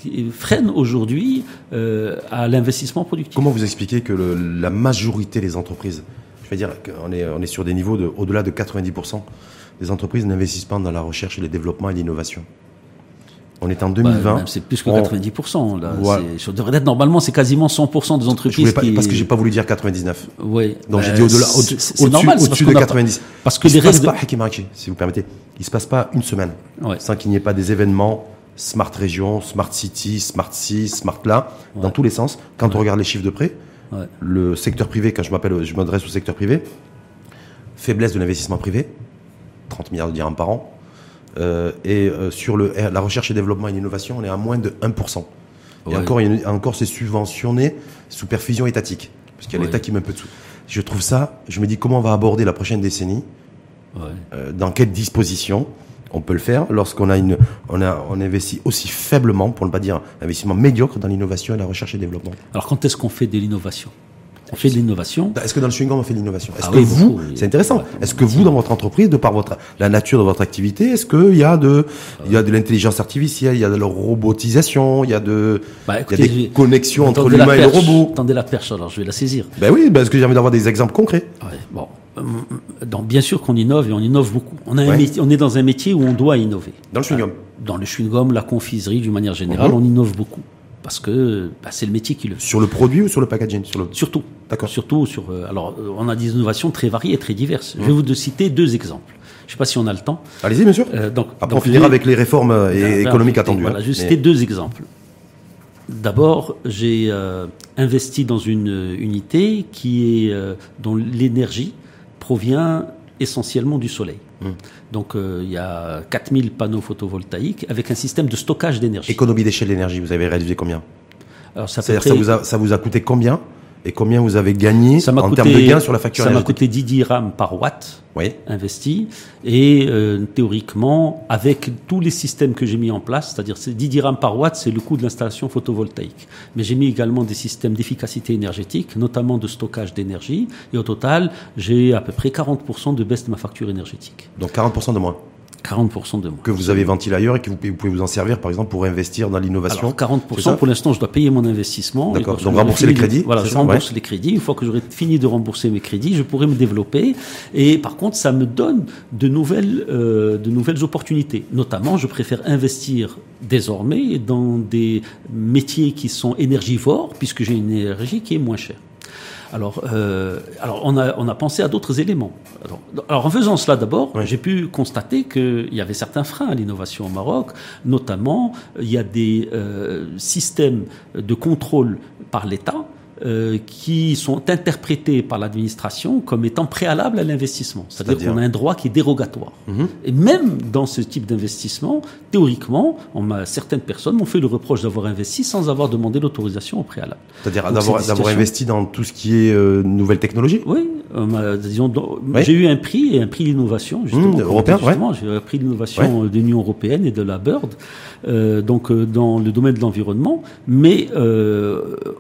qui freinent aujourd'hui euh, à l'investissement productif. Comment vous expliquez que le- la majorité des entreprises, je vais dire qu'on est, on est sur des niveaux de, au-delà de 90% des entreprises n'investissent pas dans la recherche et le développement et l'innovation On est en Bah, 2020. même c'est plus que on- 90%. Là. Voilà. C'est- Ça devrait être normalement, c'est quasiment 100% des entreprises pas, qui. parce que j'ai pas voulu dire 99. Ouais. Donc j'ai Bah, dit au-delà, au-dessus, c'est normal, c'est parce au-dessus de a pas- 90. Parce que il les se passe règles. pas, si vous permettez, il se passe pas une semaine Ouais. sans qu'il n'y ait pas des événements Smart Région, Smart City, Smart 6, Smart là, dans tous les sens. Quand on regarde les chiffres de près, Ouais. le secteur privé, quand je m'appelle, je m'adresse au secteur privé, faiblesse de l'investissement privé, 30 milliards de dirhams par an, euh, et euh, sur le, la recherche et développement et l'innovation, on est à moins de 1%. Et encore, il y a- encore c'est subventionné sous perfusion étatique, parce qu'il y a l'État qui met un peu de sous. Je trouve ça, je me dis comment on va aborder la prochaine décennie, euh, dans quelles dispositions on peut le faire lorsqu'on a une, on investit aussi faiblement, pour ne pas dire investissement médiocre dans l'innovation et la recherche et développement. Alors, quand est-ce qu'on fait de l'innovation? On fait de l'innovation. Est-ce que dans le chewing-gum on fait de l'innovation? Est-ce Ah que oui, vous, c'est intéressant. Ouais. Est-ce que vous, dans votre entreprise, de par votre la nature de votre activité, est-ce qu'il y a de, il y a de l'intelligence artificielle, il y a de la robotisation, il y a de, Bah, il y écoutez, a des connexions entre l'humain et le robot. Tendez la perche, alors je vais la saisir. Ben oui, parce que j'ai envie d'avoir des exemples concrets? Ouais, bon. Euh, Donc, bien sûr qu'on innove et on innove beaucoup. On, a un Ouais. métier- on est dans un métier où on doit innover. Dans le chewing-gum. Dans le chewing-gum, la confiserie, d'une manière générale, Mhm. on innove beaucoup. Parce que bah, c'est le métier qui le fait. Sur le produit ou sur le packaging sur le... Surtout. D'accord. Surtout sur. euh, alors, euh, on a des innovations très variées et très diverses. Mmh. Je vais vous citer deux exemples. Je ne sais pas si on a le temps. Allez-y, bien sûr. Euh, donc, Après, donc, on finira les- avec les réformes euh, économiques attendues. Voilà, hein. je vais Mais- citer deux exemples. D'abord, j'ai euh, investi dans une unité qui est dont l'énergie provient essentiellement du soleil. Mmh. Donc, euh, il y a 4000 panneaux photovoltaïques avec un système de stockage d'énergie. Économie d'échelle d'énergie, vous avez réalisé combien? Alors, ça, C'est-à-dire ça vous, a, ça vous a coûté combien? Et combien vous avez gagné ça en coûté, termes de gains sur la facture ça m'a coûté 10 dirhams par watt Oui. investi et euh, théoriquement avec tous les systèmes que j'ai mis en place, c'est-à-dire c'est 10 dirhams par watt, c'est le coût de l'installation photovoltaïque. Mais j'ai mis également des systèmes d'efficacité énergétique, notamment de stockage d'énergie et au total, j'ai à peu près 40% de baisse de ma facture énergétique. Donc 40% de moins. 40% de moins. Que vous avez ventilé ailleurs et que vous pouvez vous en servir, par exemple, pour investir dans l'innovation. 40%, pour l'instant, je dois payer mon investissement. D'accord. Donc rembourser les crédits. Voilà, je rembourse les crédits. Une fois que j'aurai fini de rembourser mes crédits, je pourrai me développer. Et par contre, ça me donne de nouvelles, euh, de nouvelles opportunités. Notamment, je préfère investir désormais dans des métiers qui sont énergivores, puisque j'ai une énergie qui est moins chère. Alors, euh, alors on, a, on a pensé à d'autres éléments. Alors, alors, en faisant cela d'abord, j'ai pu constater qu'il y avait certains freins à l'innovation au Maroc, notamment il y a des euh, systèmes de contrôle par l'État euh, qui sont interprétés par l'administration comme étant préalables à l'investissement. C'est-à-dire qu'on a un droit qui est dérogatoire. Mhm. Et même dans ce type d'investissement, théoriquement, on a, certaines personnes m'ont fait le reproche d'avoir investi sans avoir demandé l'autorisation au préalable. C'est-à-dire d'avoir investi dans tout ce qui est euh, nouvelle technologie Oui. Euh, disons, J'ai eu un prix, un prix d'innovation, justement. Mmh, européen, J'ai un prix d'innovation de l'Union européenne et de la BIRD, euh, donc dans le domaine de l'environnement. Mais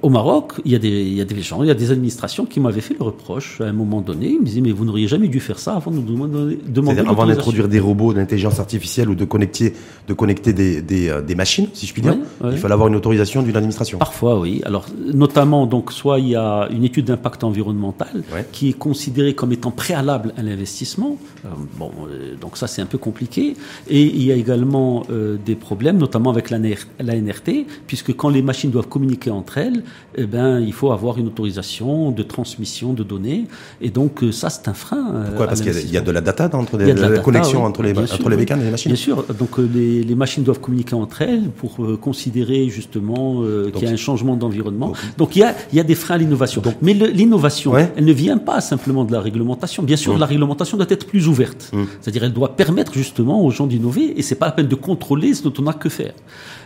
au Maroc, il y a des il y a des gens, il y a des administrations qui m'avaient fait le reproche à un moment donné. Ils me disaient, mais vous n'auriez jamais dû faire ça avant de nous demander. demander avant d'introduire des robots d'intelligence artificielle ou de connecter, de connecter des, des, euh, des machines, si je puis dire. Il fallait avoir une autorisation d'une administration. Parfois, oui. Alors, notamment, donc, soit il y a une étude d'impact environnemental qui est considérée comme étant préalable à l'investissement. Euh, bon, euh, donc ça, c'est un peu compliqué. Et il y a également des problèmes, notamment avec la, NRT, puisque quand les machines doivent communiquer entre elles, eh ben, il faut avoir une autorisation de transmission de données. Et donc, euh, ça, c'est un frein. Euh, Pourquoi? Parce qu'il y, a de la data entre les, la, connexion entre les, entre les bécanes et les machines Bien sûr. Donc, euh, les, les, machines doivent communiquer entre elles pour considérer justement qu'il y a un changement d'environnement. Donc, il y a, il y a des freins à l'innovation. Mais l'innovation, elle ne vient pas simplement de la réglementation. Bien sûr, mmh. la réglementation doit être plus ouverte. Mmh. C'est-à-dire, elle doit permettre justement aux gens d'innover et c'est pas la peine de contrôler ce dont on n'a que faire.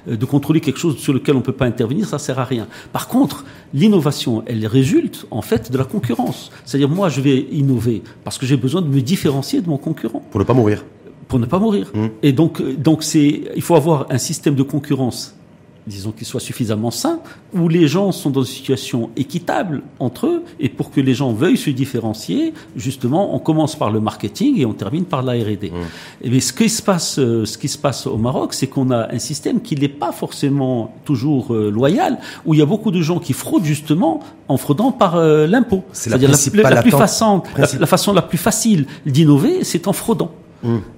De contrôler quelque chose sur lequel on ne peut pas intervenir, ça sert à rien. Par contre, l'innovation, elle résulte en fait de la concurrence. C'est-à-dire moi, je vais innover parce que j'ai besoin de me différencier de mon concurrent. Pour ne pas mourir. Pour ne pas mourir. Mmh. Et donc, donc c'est, il faut avoir un système de concurrence disons qu'il soit suffisamment sain, où les gens sont dans une situation équitable entre eux, et pour que les gens veuillent se différencier, justement, on commence par le marketing et on termine par la R&D. Mmh. Et ce qui se passe, euh, ce qui se passe au Maroc, c'est qu'on a un système qui n'est pas forcément toujours euh, loyal, où il y a beaucoup de gens qui fraudent justement en fraudant par euh, l'impôt. C'est-à-dire la, la, plus façon, la façon la plus facile d'innover, c'est en fraudant.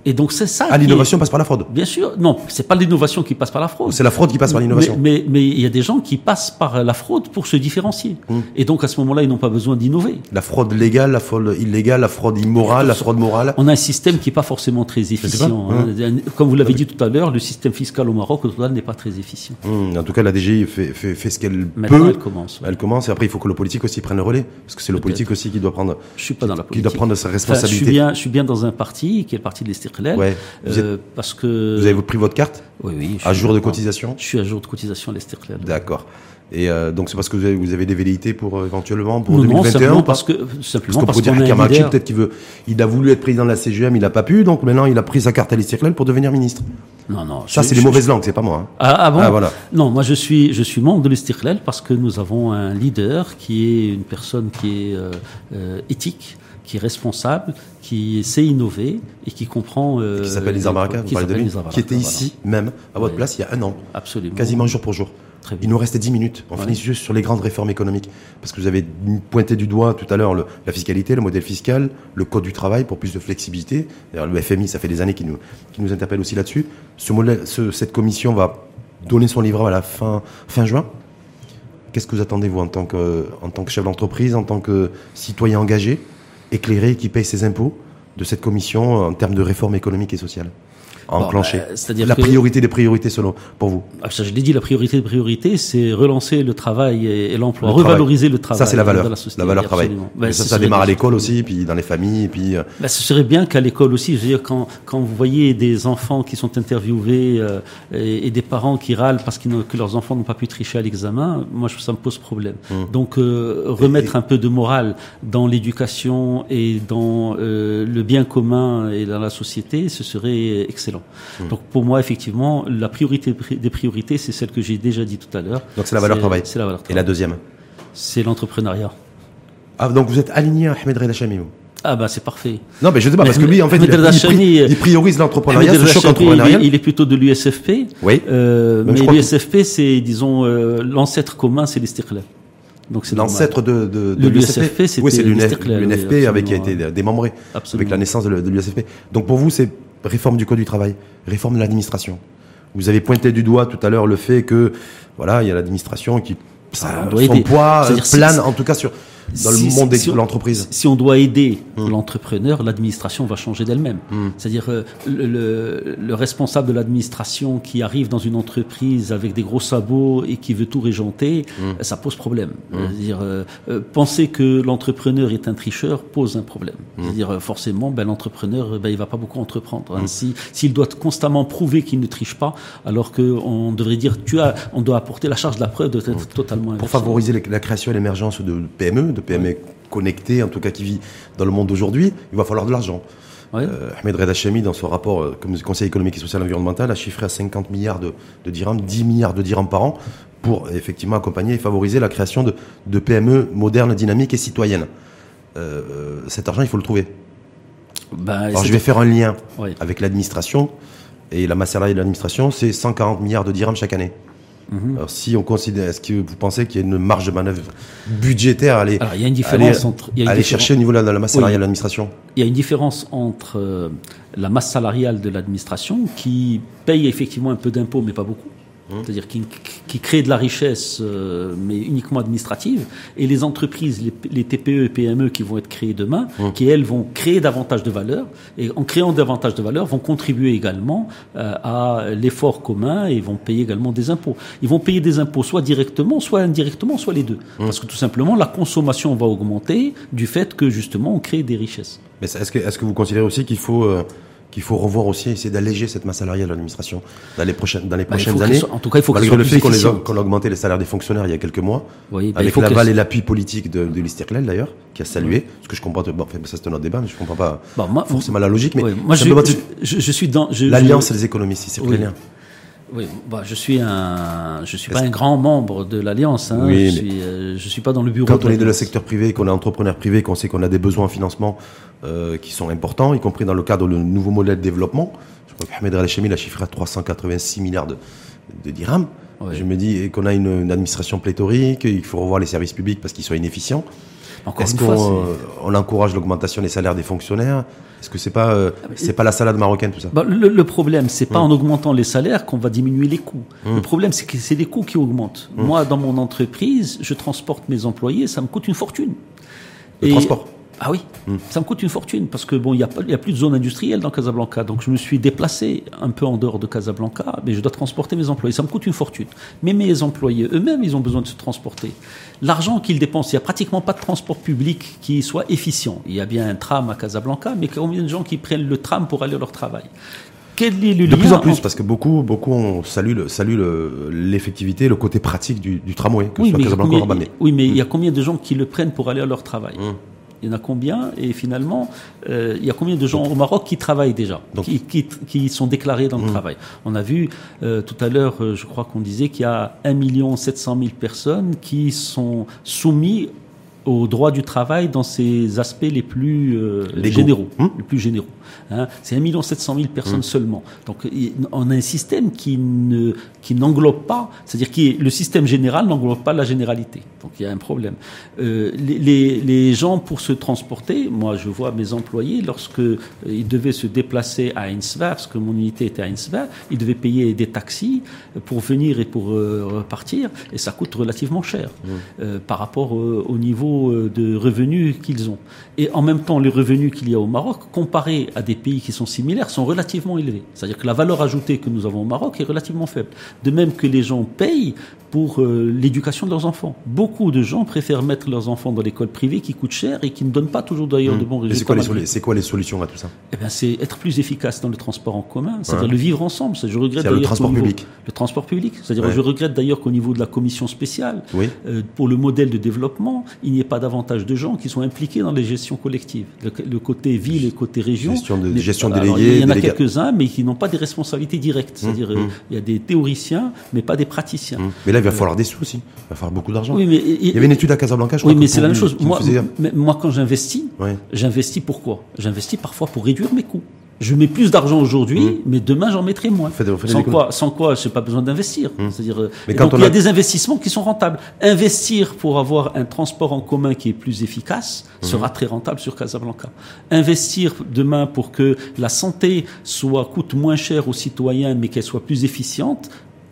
Et donc c'est ça. Ah, l'innovation passe par la fraude. Bien sûr, non, c'est pas l'innovation qui passe par la fraude. C'est la fraude qui passe par l'innovation. Mais, mais, il y a des gens qui passent par la fraude pour se différencier. Hum. Et donc à ce moment-là, ils n'ont pas besoin d'innover. La fraude légale, la fraude illégale, la fraude immorale, la fraude morale. On a un système qui est pas forcément très efficient. Hein. Hum. Comme vous l'avez dit tout à l'heure, le système fiscal au Maroc au total n'est pas très efficient. En tout cas, la DGI fait, fait, fait ce qu'elle peut. Elle commence. Elle commence et après il faut que le politique aussi prenne le relais parce que c'est le politique aussi qui doit prendre. Je suis pas dans la politique. Qui doit prendre sa responsabilité. je suis bien, je suis bien dans un parti qui est le parti de l'Estirlel. Euh, parce que vous avez pris votre carte Oui, oui. À jour de cotisation Je suis à jour de cotisation à l'Esterclair. D'accord. Et euh, donc c'est parce que vous avez, vous avez des velléités pour euh, éventuellement pour 2021 non, parce que simplement parce, pour dire peut-être qu'il veut, il a voulu être président de la CGM, il n'a pas pu, donc maintenant il a pris sa carte à l'Istiklal pour devenir ministre. Non, non. Ça c'est les mauvaises langues, c'est pas moi. Hein. Ah, ah, bon ah, voilà. Non, moi je suis je suis membre de l'Istiklal parce que nous avons un leader qui est une personne qui est euh, éthique qui est responsable, qui sait innover et qui comprend. Euh, qui s'appelle Baraka, vous parlez de lui, qui était ici même, à votre place, il y a un an. Absolument. Quasiment jour pour jour. Très Il nous restait 10 minutes. On finit juste sur les grandes réformes économiques. Parce que vous avez pointé du doigt tout à l'heure la fiscalité, le modèle fiscal, le code du travail pour plus de flexibilité. D'ailleurs, le FMI, ça fait des années qu'il nous, qui nous interpelle aussi là-dessus. Ce modèle, ce, cette commission va donner son livre à la fin, fin juin. Qu'est-ce que vous attendez, vous, en tant que, en tant que chef d'entreprise, en tant que citoyen engagé? Éclairé qui paye ses impôts de cette commission en termes de réforme économique et sociale enclencher bah, C'est-à-dire la priorité des priorités selon pour vous. Ah, ça, je l'ai dit, la priorité des priorités, c'est relancer le travail et, l'emploi, revaloriser le travail. Ça, c'est la valeur. la, valeur travail. Ben, ça, ça démarre à l'école aussi, puis dans les familles, et puis. Euh, ben, ce serait bien qu'à l'école aussi, je veux dire, quand quand vous voyez des enfants qui sont interviewés euh, et, des parents qui râlent parce que leurs enfants n'ont pas pu tricher à l'examen, moi, ça me pose problème. Hum. Donc, euh, remettre un peu de morale dans l'éducation et dans le bien commun et dans la société, ce serait excellent. Hmm. Donc pour moi, effectivement, la priorité des priorités, c'est celle que j'ai déjà dit tout à l'heure. Donc c'est la valeur travail. C'est la valeur travail. Et la deuxième C'est l'entrepreneuriat. Ah, donc vous êtes aligné à Ahmed Reda Ah bah c'est parfait. Non, mais je sais pas, parce que lui, en fait, il, euh, priorise l'entrepreneuriat, ce choc il, est, il est plutôt de l'USFP. Oui. Euh, mais que- l'USFP, c'est, disons, euh, l'ancêtre commun, c'est l'Istiqlal. Donc c'est. L'ancêtre de, de, de l'USFP. Oui, c'est oui, l'UNFP avec qui a absolument. été démembré. Absolument. Avec la naissance de l'USFP. Donc pour vous, c'est réforme du Code du travail, réforme de l'administration. Vous avez pointé du doigt tout à l'heure le fait que, voilà, il y a l'administration qui, ça, doit son aider. poids euh, plane, en tout cas, sur, dans Si- le monde si de l'entreprise. Si on doit aider Hmm. l'entrepreneur, l'administration va changer d'elle-même. C'est-à-dire euh, le, le- le responsable de l'administration qui arrive dans une entreprise avec des gros sabots et qui veut tout régenter, Hmm. ça pose problème. C'est-à-dire euh, euh, penser que l'entrepreneur est un tricheur pose un problème. Hmm. C'est-à-dire forcément, ben, l'entrepreneur, ben, il va pas beaucoup entreprendre. hein. Si s'il doit constamment prouver qu'il ne triche pas, alors qu'on devrait dire tu as, on doit apporter la charge de la preuve de être totalement Pour favoriser la création et l'émergence de PME, de PME connectées, en tout cas qui vit dans le monde d'aujourd'hui, il va falloir de l'argent. Ouais. Euh, Ahmed Reda Chemi, dans son rapport euh, comme Conseil économique et social et environnemental, a chiffré à 50 milliards de, de dirhams, 10 milliards de dirhams par an, pour effectivement accompagner et favoriser la création de, de PME modernes, dynamiques et citoyennes. Euh, euh, cet argent, il faut le trouver. Ben, Alors je vais faire un lien avec l'administration, et la masse salariale de l'administration, c'est 140 milliards de dirhams chaque année. Mhm. Alors si on considère, est-ce que vous pensez qu'il y a une marge de manœuvre budgétaire à aller, Alors, il y a une différence entre- il y a une aller différence- chercher au niveau de la, de la masse salariale Oui. de l'administration il y a une différence entre euh, la masse salariale de l'administration qui paye effectivement un peu d'impôts mais pas beaucoup. C'est-à-dire qui, qui crée de la richesse, euh, mais uniquement administrative, et les entreprises, les, les TPE et PME qui vont être créées demain, qui elles vont créer davantage de valeur, et en créant davantage de valeur, vont contribuer également euh, à l'effort commun et vont payer également des impôts. Ils vont payer des impôts soit directement, soit indirectement, soit les deux, parce que tout simplement la consommation va augmenter du fait que justement on crée des richesses. Mais est-ce que, est-ce que vous considérez aussi qu'il faut, euh, qu'il faut revoir aussi, essayer d'alléger cette masse salariale de l'administration dans les prochaines, dans les Bah, prochaines années. soit- en tout cas, il faut Malgré le fait qu'on, a- augmenté les salaires des fonctionnaires il y a quelques mois, Oui, bah, avec l'aval et l'appui politique de, de l'Istiqlal d'ailleurs, qui a salué, ce que je comprends, bon, ça c'est un autre débat, mais je comprends pas Bon, moi- forcément la logique, mais moi, je, je, je- je suis dans l'alliance les économistes, c'est Oui. Oui, bah, je suis un, je suis pas un grand membre de l'alliance. Hein, Oui, je suis, euh, je suis pas dans le bureau. Quand on est de le secteur privé, qu'on est entrepreneur privé, qu'on sait qu'on a des besoins en financement euh, qui sont importants, y compris dans le cadre de nouveau modèle de développement. Je crois que Ahmed Al-Hachemi l'a chiffré à 386 milliards de, de dirhams. Je me dis qu'on a une, une administration pléthorique, il faut revoir les services publics parce qu'ils sont inefficients. Encore Est-ce une qu'on fois, euh, on encourage l'augmentation des salaires des fonctionnaires Est-ce que c'est pas euh, Ah, c'est pas la salade marocaine tout ça Bah, le, le problème, c'est pas en augmentant les salaires qu'on va diminuer les coûts. Le problème, c'est que c'est les coûts qui augmentent. Hum. Moi, dans mon entreprise, je transporte mes employés, ça me coûte une fortune. Le transport. Ah oui, ça me coûte une fortune parce que bon, il y a plus de zone industrielle dans Casablanca, donc je me suis déplacé un peu en dehors de Casablanca, mais je dois transporter mes employés. Ça me coûte une fortune. Mais mes employés eux-mêmes, ils ont besoin de se transporter. L'argent qu'ils dépensent, il y a pratiquement pas de transport public qui soit efficient. Il y a bien un tram à Casablanca, mais combien de gens qui prennent le tram pour aller à leur travail le De plus en plus, entre- parce que beaucoup, beaucoup on salue le- salue le- l'effectivité, le, côté pratique du, du tramway, que Oui, ce soit mais, il y a Casablanca combien, oui, mais il y a combien de gens qui le prennent pour aller à leur travail? Hum. Il y en a combien Et finalement, euh, il y a combien de gens au Maroc qui travaillent déjà, Donc- qui, qui, qui sont déclarés dans le travail? On a vu euh, tout à l'heure, euh, je crois qu'on disait qu'il y a 1 700 000 personnes qui sont soumises au droit du travail dans ses aspects les plus euh, généraux, Hum. les plus généraux. Hein, c'est 1 700 000 personnes seulement. Donc on a un système qui ne qui n'englobe pas, c'est-à-dire qui est- le système général n'englobe pas la généralité. Donc il y a un problème. Euh, les, les, les gens pour se transporter, moi je vois mes employés lorsque euh, ils devaient se déplacer à Ainsver, parce que mon unité était à Ainsver, ils devaient payer des taxis pour venir et pour euh, repartir, et ça coûte relativement cher euh, par rapport euh, au niveau euh, de revenus qu'ils ont. Et en même temps, les revenus qu'il y a au Maroc, comparés à des pays qui sont similaires, sont relativement élevés. C'est-à-dire que la valeur ajoutée que nous avons au Maroc est relativement faible. De même que les gens payent pour euh, l'éducation de leurs enfants. Beaucoup de gens préfèrent mettre leurs enfants dans l'école privée qui coûte cher et qui ne donne pas toujours d'ailleurs de bons résultats. C'est quoi, les quoi solutions à tout ça? Eh ben, c'est être plus efficace dans le transport en commun, c'est-à-dire Ouais. le vivre ensemble. Je regrette C'est-à-dire le transport niveau- public. Le transport public. C'est-à-dire, Ouais. je regrette d'ailleurs qu'au niveau de la commission spéciale, Oui. euh, pour le modèle de développement, il n'y ait pas davantage de gens qui sont impliqués dans les gestions collectives. Le, le côté ville et côté région. Gestion de- les- gestion alors, déléguée, Il y en a quelques-uns, mais qui n'ont pas des responsabilités directes. C'est-à-dire, euh, hum. il y a des théoriciens, mais pas des praticiens. Mais là, il va falloir des sous aussi. Il va falloir beaucoup d'argent. Oui, mais il y avait une étude à Casablanca, je Oui, crois, mais que c'est la même chose. Moi, mais quand j'investis, Ouais. j'investis pourquoi J'investis parfois pour réduire mes coûts. Je mets plus d'argent aujourd'hui, Mmh. mais demain j'en mettrai moins. Faites- faites des sans, quoi, sans quoi, j'ai pas besoin d'investir. C'est-à-dire, euh, Mais donc on il y a a- des investissements qui sont rentables. Investir pour avoir un transport en commun qui est plus efficace Mmh. sera très rentable sur Casablanca. Investir demain pour que la santé soit coûte moins cher aux citoyens, mais qu'elle soit plus efficiente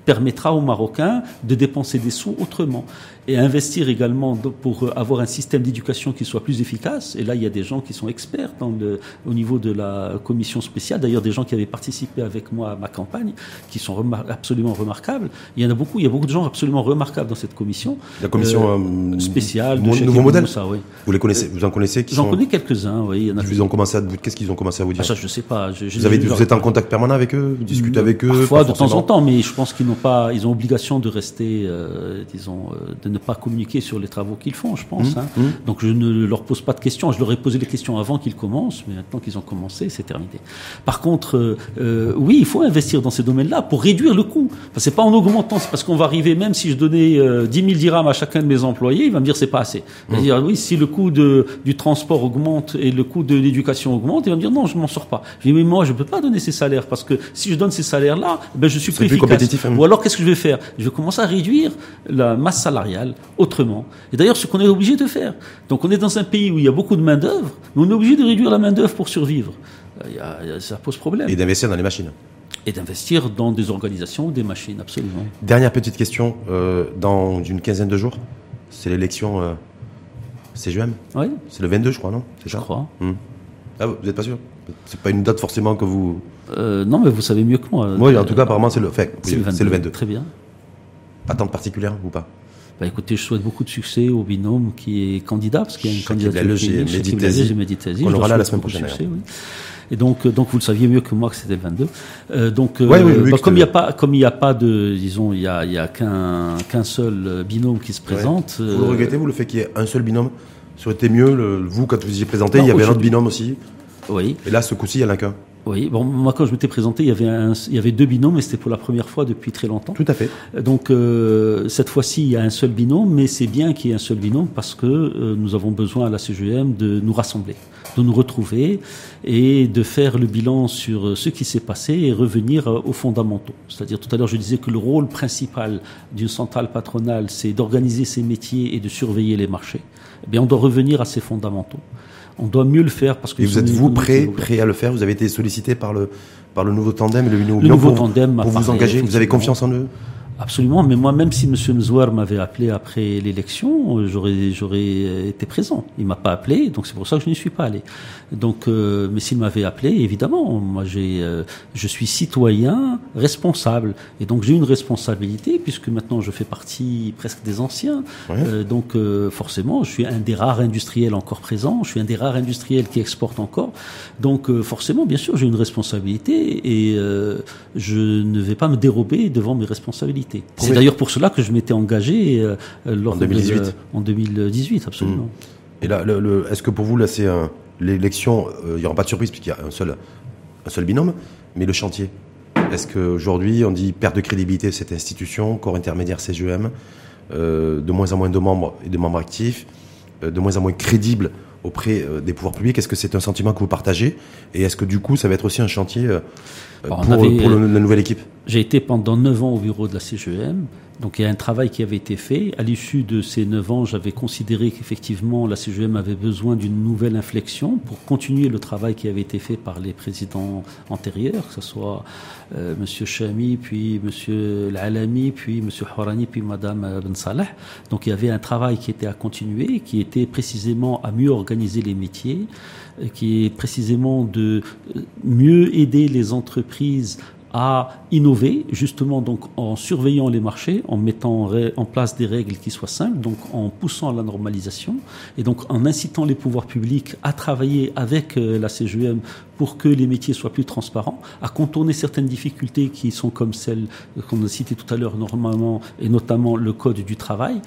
permettra aux Marocains de dépenser des sous autrement. Et investir également pour euh, avoir un système d'éducation qui soit plus efficace. Et là, il y a des gens qui sont experts dans le, au niveau de la commission spéciale. D'ailleurs, des gens qui avaient participé avec moi à ma campagne, qui sont remar- absolument remarquables. Il y en a beaucoup. Il y a beaucoup de gens absolument remarquables dans cette commission. La commission euh, spéciale de Nouveau modèle. Moussa, oui. Vous les connaissez, vous en connaissez J'en sont- connais quelques-uns, oui. Ils ont commencé à qu'est-ce qu'ils ont commencé à vous dire Ah, ça, je sais pas. Je- je- Vous avez, vous êtes en contact permanent avec eux, vous discutez avec eux Parfois, de temps en temps, mais je pense qu'ils n'ont pas, ils ont obligation de rester, euh, disons, euh, de ne pas communiquer sur les travaux qu'ils font, je pense. Mmh, hein. Donc je ne leur pose pas de questions. Je leur ai posé les questions avant qu'ils commencent, mais maintenant qu'ils ont commencé, c'est terminé. Par contre, euh, euh, oui, il faut investir dans ces domaines-là pour réduire le coût. Enfin, c'est pas en augmentant, c'est parce qu'on va arriver, même si je donnais euh, 10 000 dirhams à chacun de mes employés, il va me dire c'est pas assez. Il va dire oui, si le coût de, du transport augmente et le coût de l'éducation augmente, il va me dire non, je m'en sors pas. Je dis mais moi, je peux pas donner ces salaires parce que si je donne ces salaires-là, ben je suis plus, plus efficace. compétitif, hein. Ou alors qu'est-ce que je vais faire? Je vais commencer à réduire la masse salariale autrement. Et d'ailleurs, ce qu'on est obligé de faire. Donc on est dans un pays où il y a beaucoup de main d'œuvre, mais on est obligé de réduire la main d'œuvre pour survivre. Euh, ça pose problème. et d'investir dans les machines. Et d'investir dans des organisations, des machines, absolument. Dernière petite question, euh, dans une quinzaine de jours, c'est l'élection euh, CGM Oui, C'est le 22, je crois, non? C'est je ça? crois. Hmm. Ah, vous n'êtes pas sûr? C'est pas une date forcément que vous. Euh, non, mais vous savez mieux que moi. Oui, en tout cas, apparemment, c'est le, enfin, c'est oui, le 22. c'est le 22. Très bien. Attente particulière ou pas? Bah, écoutez, je souhaite beaucoup de succès au binôme qui est candidat, parce qu'il y a une candidature Laleuche qui est- et Shakib Mehdi Laleuche Tazi, et Mehdi Tazi. qu'on Je leur aura là la semaine prochaine, succès, oui. Et donc, euh, donc vous le saviez mieux que moi que c'était le 22. Euh, donc, euh, Ouais, oui, oui, bah, comme il n'y a pas, comme il n'y a pas de, disons, il y a, y qu'un qu'un seul binôme qui se présente. Vous le regrettez, vous, le fait qu'il y ait un seul binôme? Ça aurait été mieux, le- vous, quand vous y présenté, Non, il y avait un autre binôme aussi? Oui, Et là, ce coup-ci, il n'y en a qu'un. Oui. Bon, moi, quand je m'étais présenté, il y avait un, il y avait deux binômes, et c'était pour la première fois depuis très longtemps. Tout à fait. Donc euh, cette fois-ci, il y a un seul binôme, mais c'est bien qu'il y ait un seul binôme parce que euh, nous avons besoin à la CGM de nous rassembler, de nous retrouver et de faire le bilan sur euh, ce qui s'est passé et revenir euh, aux fondamentaux. C'est-à-dire tout à l'heure, je disais que le rôle principal d'une centrale patronale, c'est d'organiser ses métiers et de surveiller les marchés. Eh bien, on doit revenir à ces fondamentaux. On doit mieux le faire parce que Et vous êtes, vous, prêt, prêt à le faire? Vous avez été sollicité par le, par le nouveau tandem et le nouveau Le tandem pour vous engager. Vous avez confiance en eux? Absolument, mais moi, même si M. Mzouar m'avait appelé après l'élection, euh, j'aurais j'aurais euh, été présent. Il m'a pas appelé, donc c'est pour ça que je n'y suis pas allé. Donc, euh, mais s'il m'avait appelé, évidemment, moi j'ai, euh, je suis citoyen responsable, et donc j'ai une responsabilité puisque maintenant je fais partie presque des anciens. Ouais. Euh, donc euh, forcément, je suis un des rares industriels encore présents. Je suis un des rares industriels qui exporte encore. Donc euh, forcément, bien sûr, j'ai une responsabilité et euh, je ne vais pas me dérober devant mes responsabilités. C'est d'ailleurs pour cela que je m'étais engagé euh, lors En de- 2018. de- en 2018, absolument. Et là, le, le- est-ce que pour vous, là, c'est l'élection, euh, il n'y aura pas de surprise puisqu'il y a un seul, un seul binôme, mais le chantier? Est-ce qu'aujourd'hui, on dit perte de crédibilité de cette institution, corps intermédiaire CGM, euh, de moins en moins de membres et de membres actifs, de moins en moins crédible auprès euh, des pouvoirs publics Est-ce que c'est un sentiment que vous partagez Et est-ce que du coup, ça va être aussi un chantier euh, pour, avait, pour le- la nouvelle équipe? J'ai été pendant 9 ans au bureau de la CGM. Donc il y a un travail qui avait été fait. À l'issue de ces 9 ans, j'avais considéré qu'effectivement la CGM avait besoin d'une nouvelle inflexion pour continuer le travail qui avait été fait par les présidents antérieurs, que ce soit euh, Monsieur Chami, puis Monsieur L'Alami, puis Monsieur Horani, puis Madame euh, Ben. Donc il y avait un travail qui était à continuer, qui était précisément à mieux organiser les métiers, euh, qui est précisément de euh, mieux aider les entreprises à innover, justement donc en surveillant les marchés, en mettant en, place des règles qui soient simples, donc en poussant à la normalisation, et donc en incitant les pouvoirs publics à travailler avec euh, la CGM pour que les métiers soient plus transparents, à contourner certaines difficultés qui sont comme celles qu'on a citées tout à l'heure normalement, et notamment le code du travail,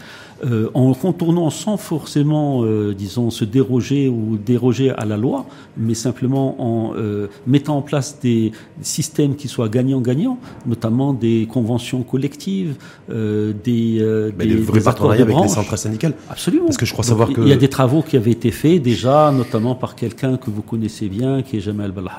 euh, en contournant sans forcément, euh, disons, se déroger ou déroger à la loi, mais simplement en euh, mettant en place des systèmes qui soient gagnant-gagnant, notamment des conventions collectives, euh, des, euh, des, des vrais partenariats avec les centrales syndicales. Absolument. Parce que je crois savoir que il y a des travaux qui avaient été faits déjà, notamment par quelqu'un que vous connaissez bien, qui est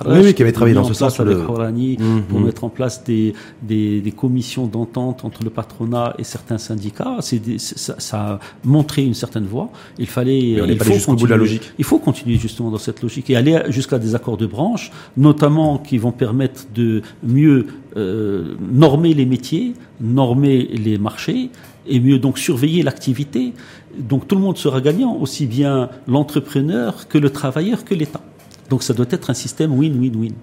Oui, oui, qui avait travaillé dans ce sens avec le... Hourani pour mettre en place des, des, des commissions d'entente entre le patronat et certains syndicats. Des, ça, ça, a montré une certaine voie. Il fallait, Mais on il pas faut bout de la logique. Il faut continuer justement dans cette logique et aller jusqu'à des accords de branche, notamment qui vont permettre de mieux euh, normer les métiers, normer les marchés et mieux donc surveiller l'activité. Donc tout le monde sera gagnant, aussi bien l'entrepreneur que le travailleur que l'État. Donc ça doit être un système win-win-win.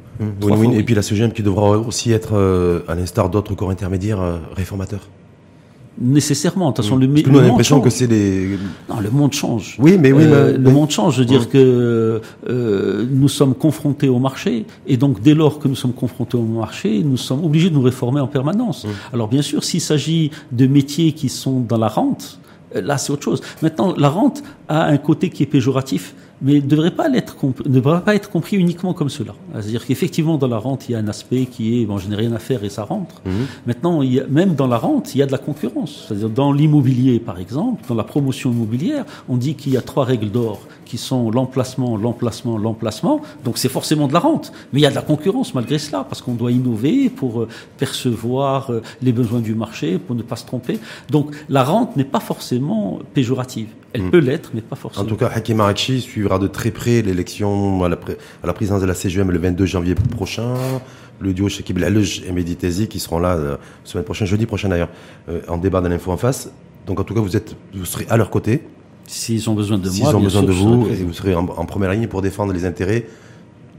Win-win. Et puis la CGM qui devra aussi être, euh, à l'instar d'autres corps intermédiaires, euh, réformateur. Nécessairement. De toute façon, Mmh. le, Parce que le nous on a monde l'impression change. que c'est des. Non, le monde change. Oui, mais oui, Euh, mais- le monde change. Je veux dire que euh, nous sommes confrontés au marché, et donc dès lors que nous sommes confrontés au marché, nous sommes obligés de nous réformer en permanence. Alors bien sûr, s'il s'agit de métiers qui sont dans la rente, là c'est autre chose. Maintenant, la rente a un côté qui est péjoratif. Mais ne devrait pas l'être, ne devrait pas être compris uniquement comme cela. C'est-à-dire qu'effectivement, dans la rente, il y a un aspect qui est, bon, je n'ai rien à faire et ça rentre. Maintenant, il y a, même dans la rente, il y a de la concurrence. C'est-à-dire dans l'immobilier, par exemple, dans la promotion immobilière, on dit qu'il y a trois règles d'or qui sont l'emplacement, l'emplacement, l'emplacement. Donc c'est forcément de la rente. Mais il y a de la concurrence malgré cela, parce qu'on doit innover pour euh, percevoir euh, les besoins du marché, pour ne pas se tromper. Donc la rente n'est pas forcément péjorative. Elle peut l'être, mais pas En forcément. tout cas, Hakim Arakchi suivra de très près l'élection à la, pré- à la présidence de la CGM le 22 janvier prochain. Le duo Shekib Lalej et Mehdi qui seront là euh, semaine prochaine, jeudi prochain d'ailleurs, euh, en débat de l'info en face. Donc en tout cas, vous êtes, vous serez à leur côté. S'ils ont besoin de S'ils moi, ont bien besoin de vous, et vous serez en, en première ligne pour défendre les intérêts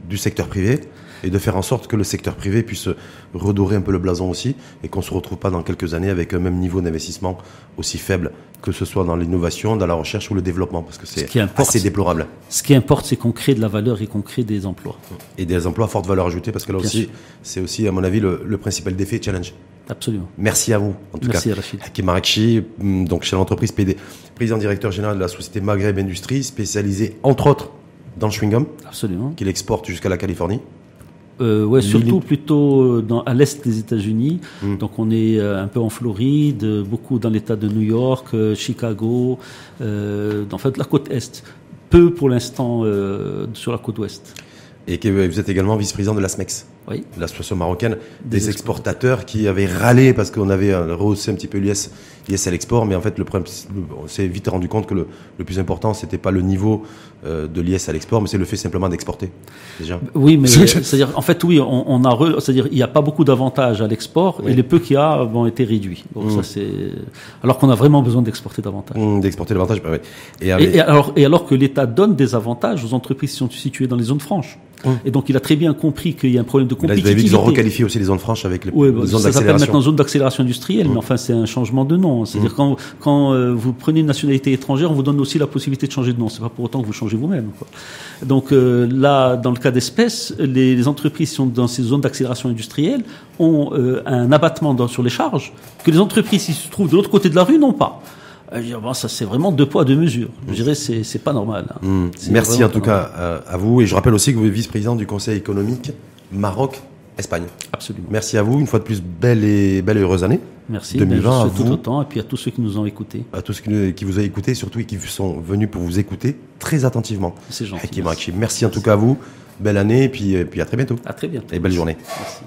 du secteur privé et de faire en sorte que le secteur privé puisse redorer un peu le blason aussi et qu'on se retrouve pas dans quelques années avec un même niveau d'investissement aussi faible que ce soit dans l'innovation, dans la recherche ou le développement parce que c'est assez déplorable. Ce qui importe, c'est qu'on crée de la valeur et qu'on crée des emplois. Et des emplois à forte valeur ajoutée parce que là Bien aussi, c'est aussi à mon avis le, le principal défi et challenge. Absolument. Merci à vous, en tout Merci, cas. Rachid. Hakim Arakchi, hum, donc chez l'entreprise PD, président directeur général de la société Maghreb Industries, spécialisée entre autres dans le chewing-gum, Absolument. qu'il exporte jusqu'à la Californie. Euh, ouais, surtout plutôt euh, dans, à l'est des États-Unis. Mm. Donc on est euh, un peu en Floride, beaucoup dans l'État de New York, euh, Chicago, en fait la côte est. Peu pour l'instant sur la côte ouest. Et que vous êtes également vice-président de l'ASMEX, Oui. l'association marocaine des, Des exportateurs qui avaient râlé parce qu'on avait euh, rehaussé un petit peu l'IS à l'export, mais en fait le problème, c'est- on s'est vite rendu compte que le, le plus important, c'était pas le niveau euh, de l'IS à l'export, mais c'est le fait simplement d'exporter. Déjà. Oui, mais C'est- c'est-à-dire, en fait, oui, on, on a, re- c'est-à-dire, il n'y a pas beaucoup d'avantages à l'export Oui. et les peu qu'il y a ont été réduits. Donc Mm. ça, c'est alors qu'on a vraiment besoin d'exporter davantage. Hum, D'exporter davantage, bah ouais. Et, Et, avec- et alors, et alors que l'État donne des avantages aux entreprises qui sont situées dans les zones franches. Hum. Et donc, il a très bien compris qu'il y a un problème de là, vous avez vu qu'ils compétitivité. ont requalifié aussi les zones franches avec les, Oui, les bah, zones ça s'appelle d'accélération. maintenant zone d'accélération industrielle, Mm. mais enfin c'est un changement de nom. C'est-à-dire quand, quand euh, vous prenez une nationalité étrangère, on vous donne aussi la possibilité de changer de nom. C'est pas pour autant que vous changez vous-même. quoi. Donc euh, là, dans le cas d'espèce, les, les entreprises qui sont dans ces zones d'accélération industrielle ont euh, un abattement dans- sur les charges que les entreprises qui se trouvent de l'autre côté de la rue n'ont pas. Euh, Je dire, bon, ça c'est vraiment deux poids deux mesures. Je dirais c'est c'est pas normal. hein. C'est Merci en tout cas euh, à vous. Et je rappelle aussi que vous êtes vice-président du Conseil économique Maroc-Espagne. Absolument. Merci à vous. Une fois de plus, belle et, belle et heureuse année. Merci. 2020 Ben, à tout vous. autant et puis à tous ceux qui nous ont écoutés. À tous qui, qui vous ont écouté, surtout et qui sont venus pour vous écouter très attentivement. C'est gentil. Merci. Arakchi. Merci en tout cas à vous. Belle année et puis, et puis à très bientôt. À très bientôt. Et belle journée. Merci.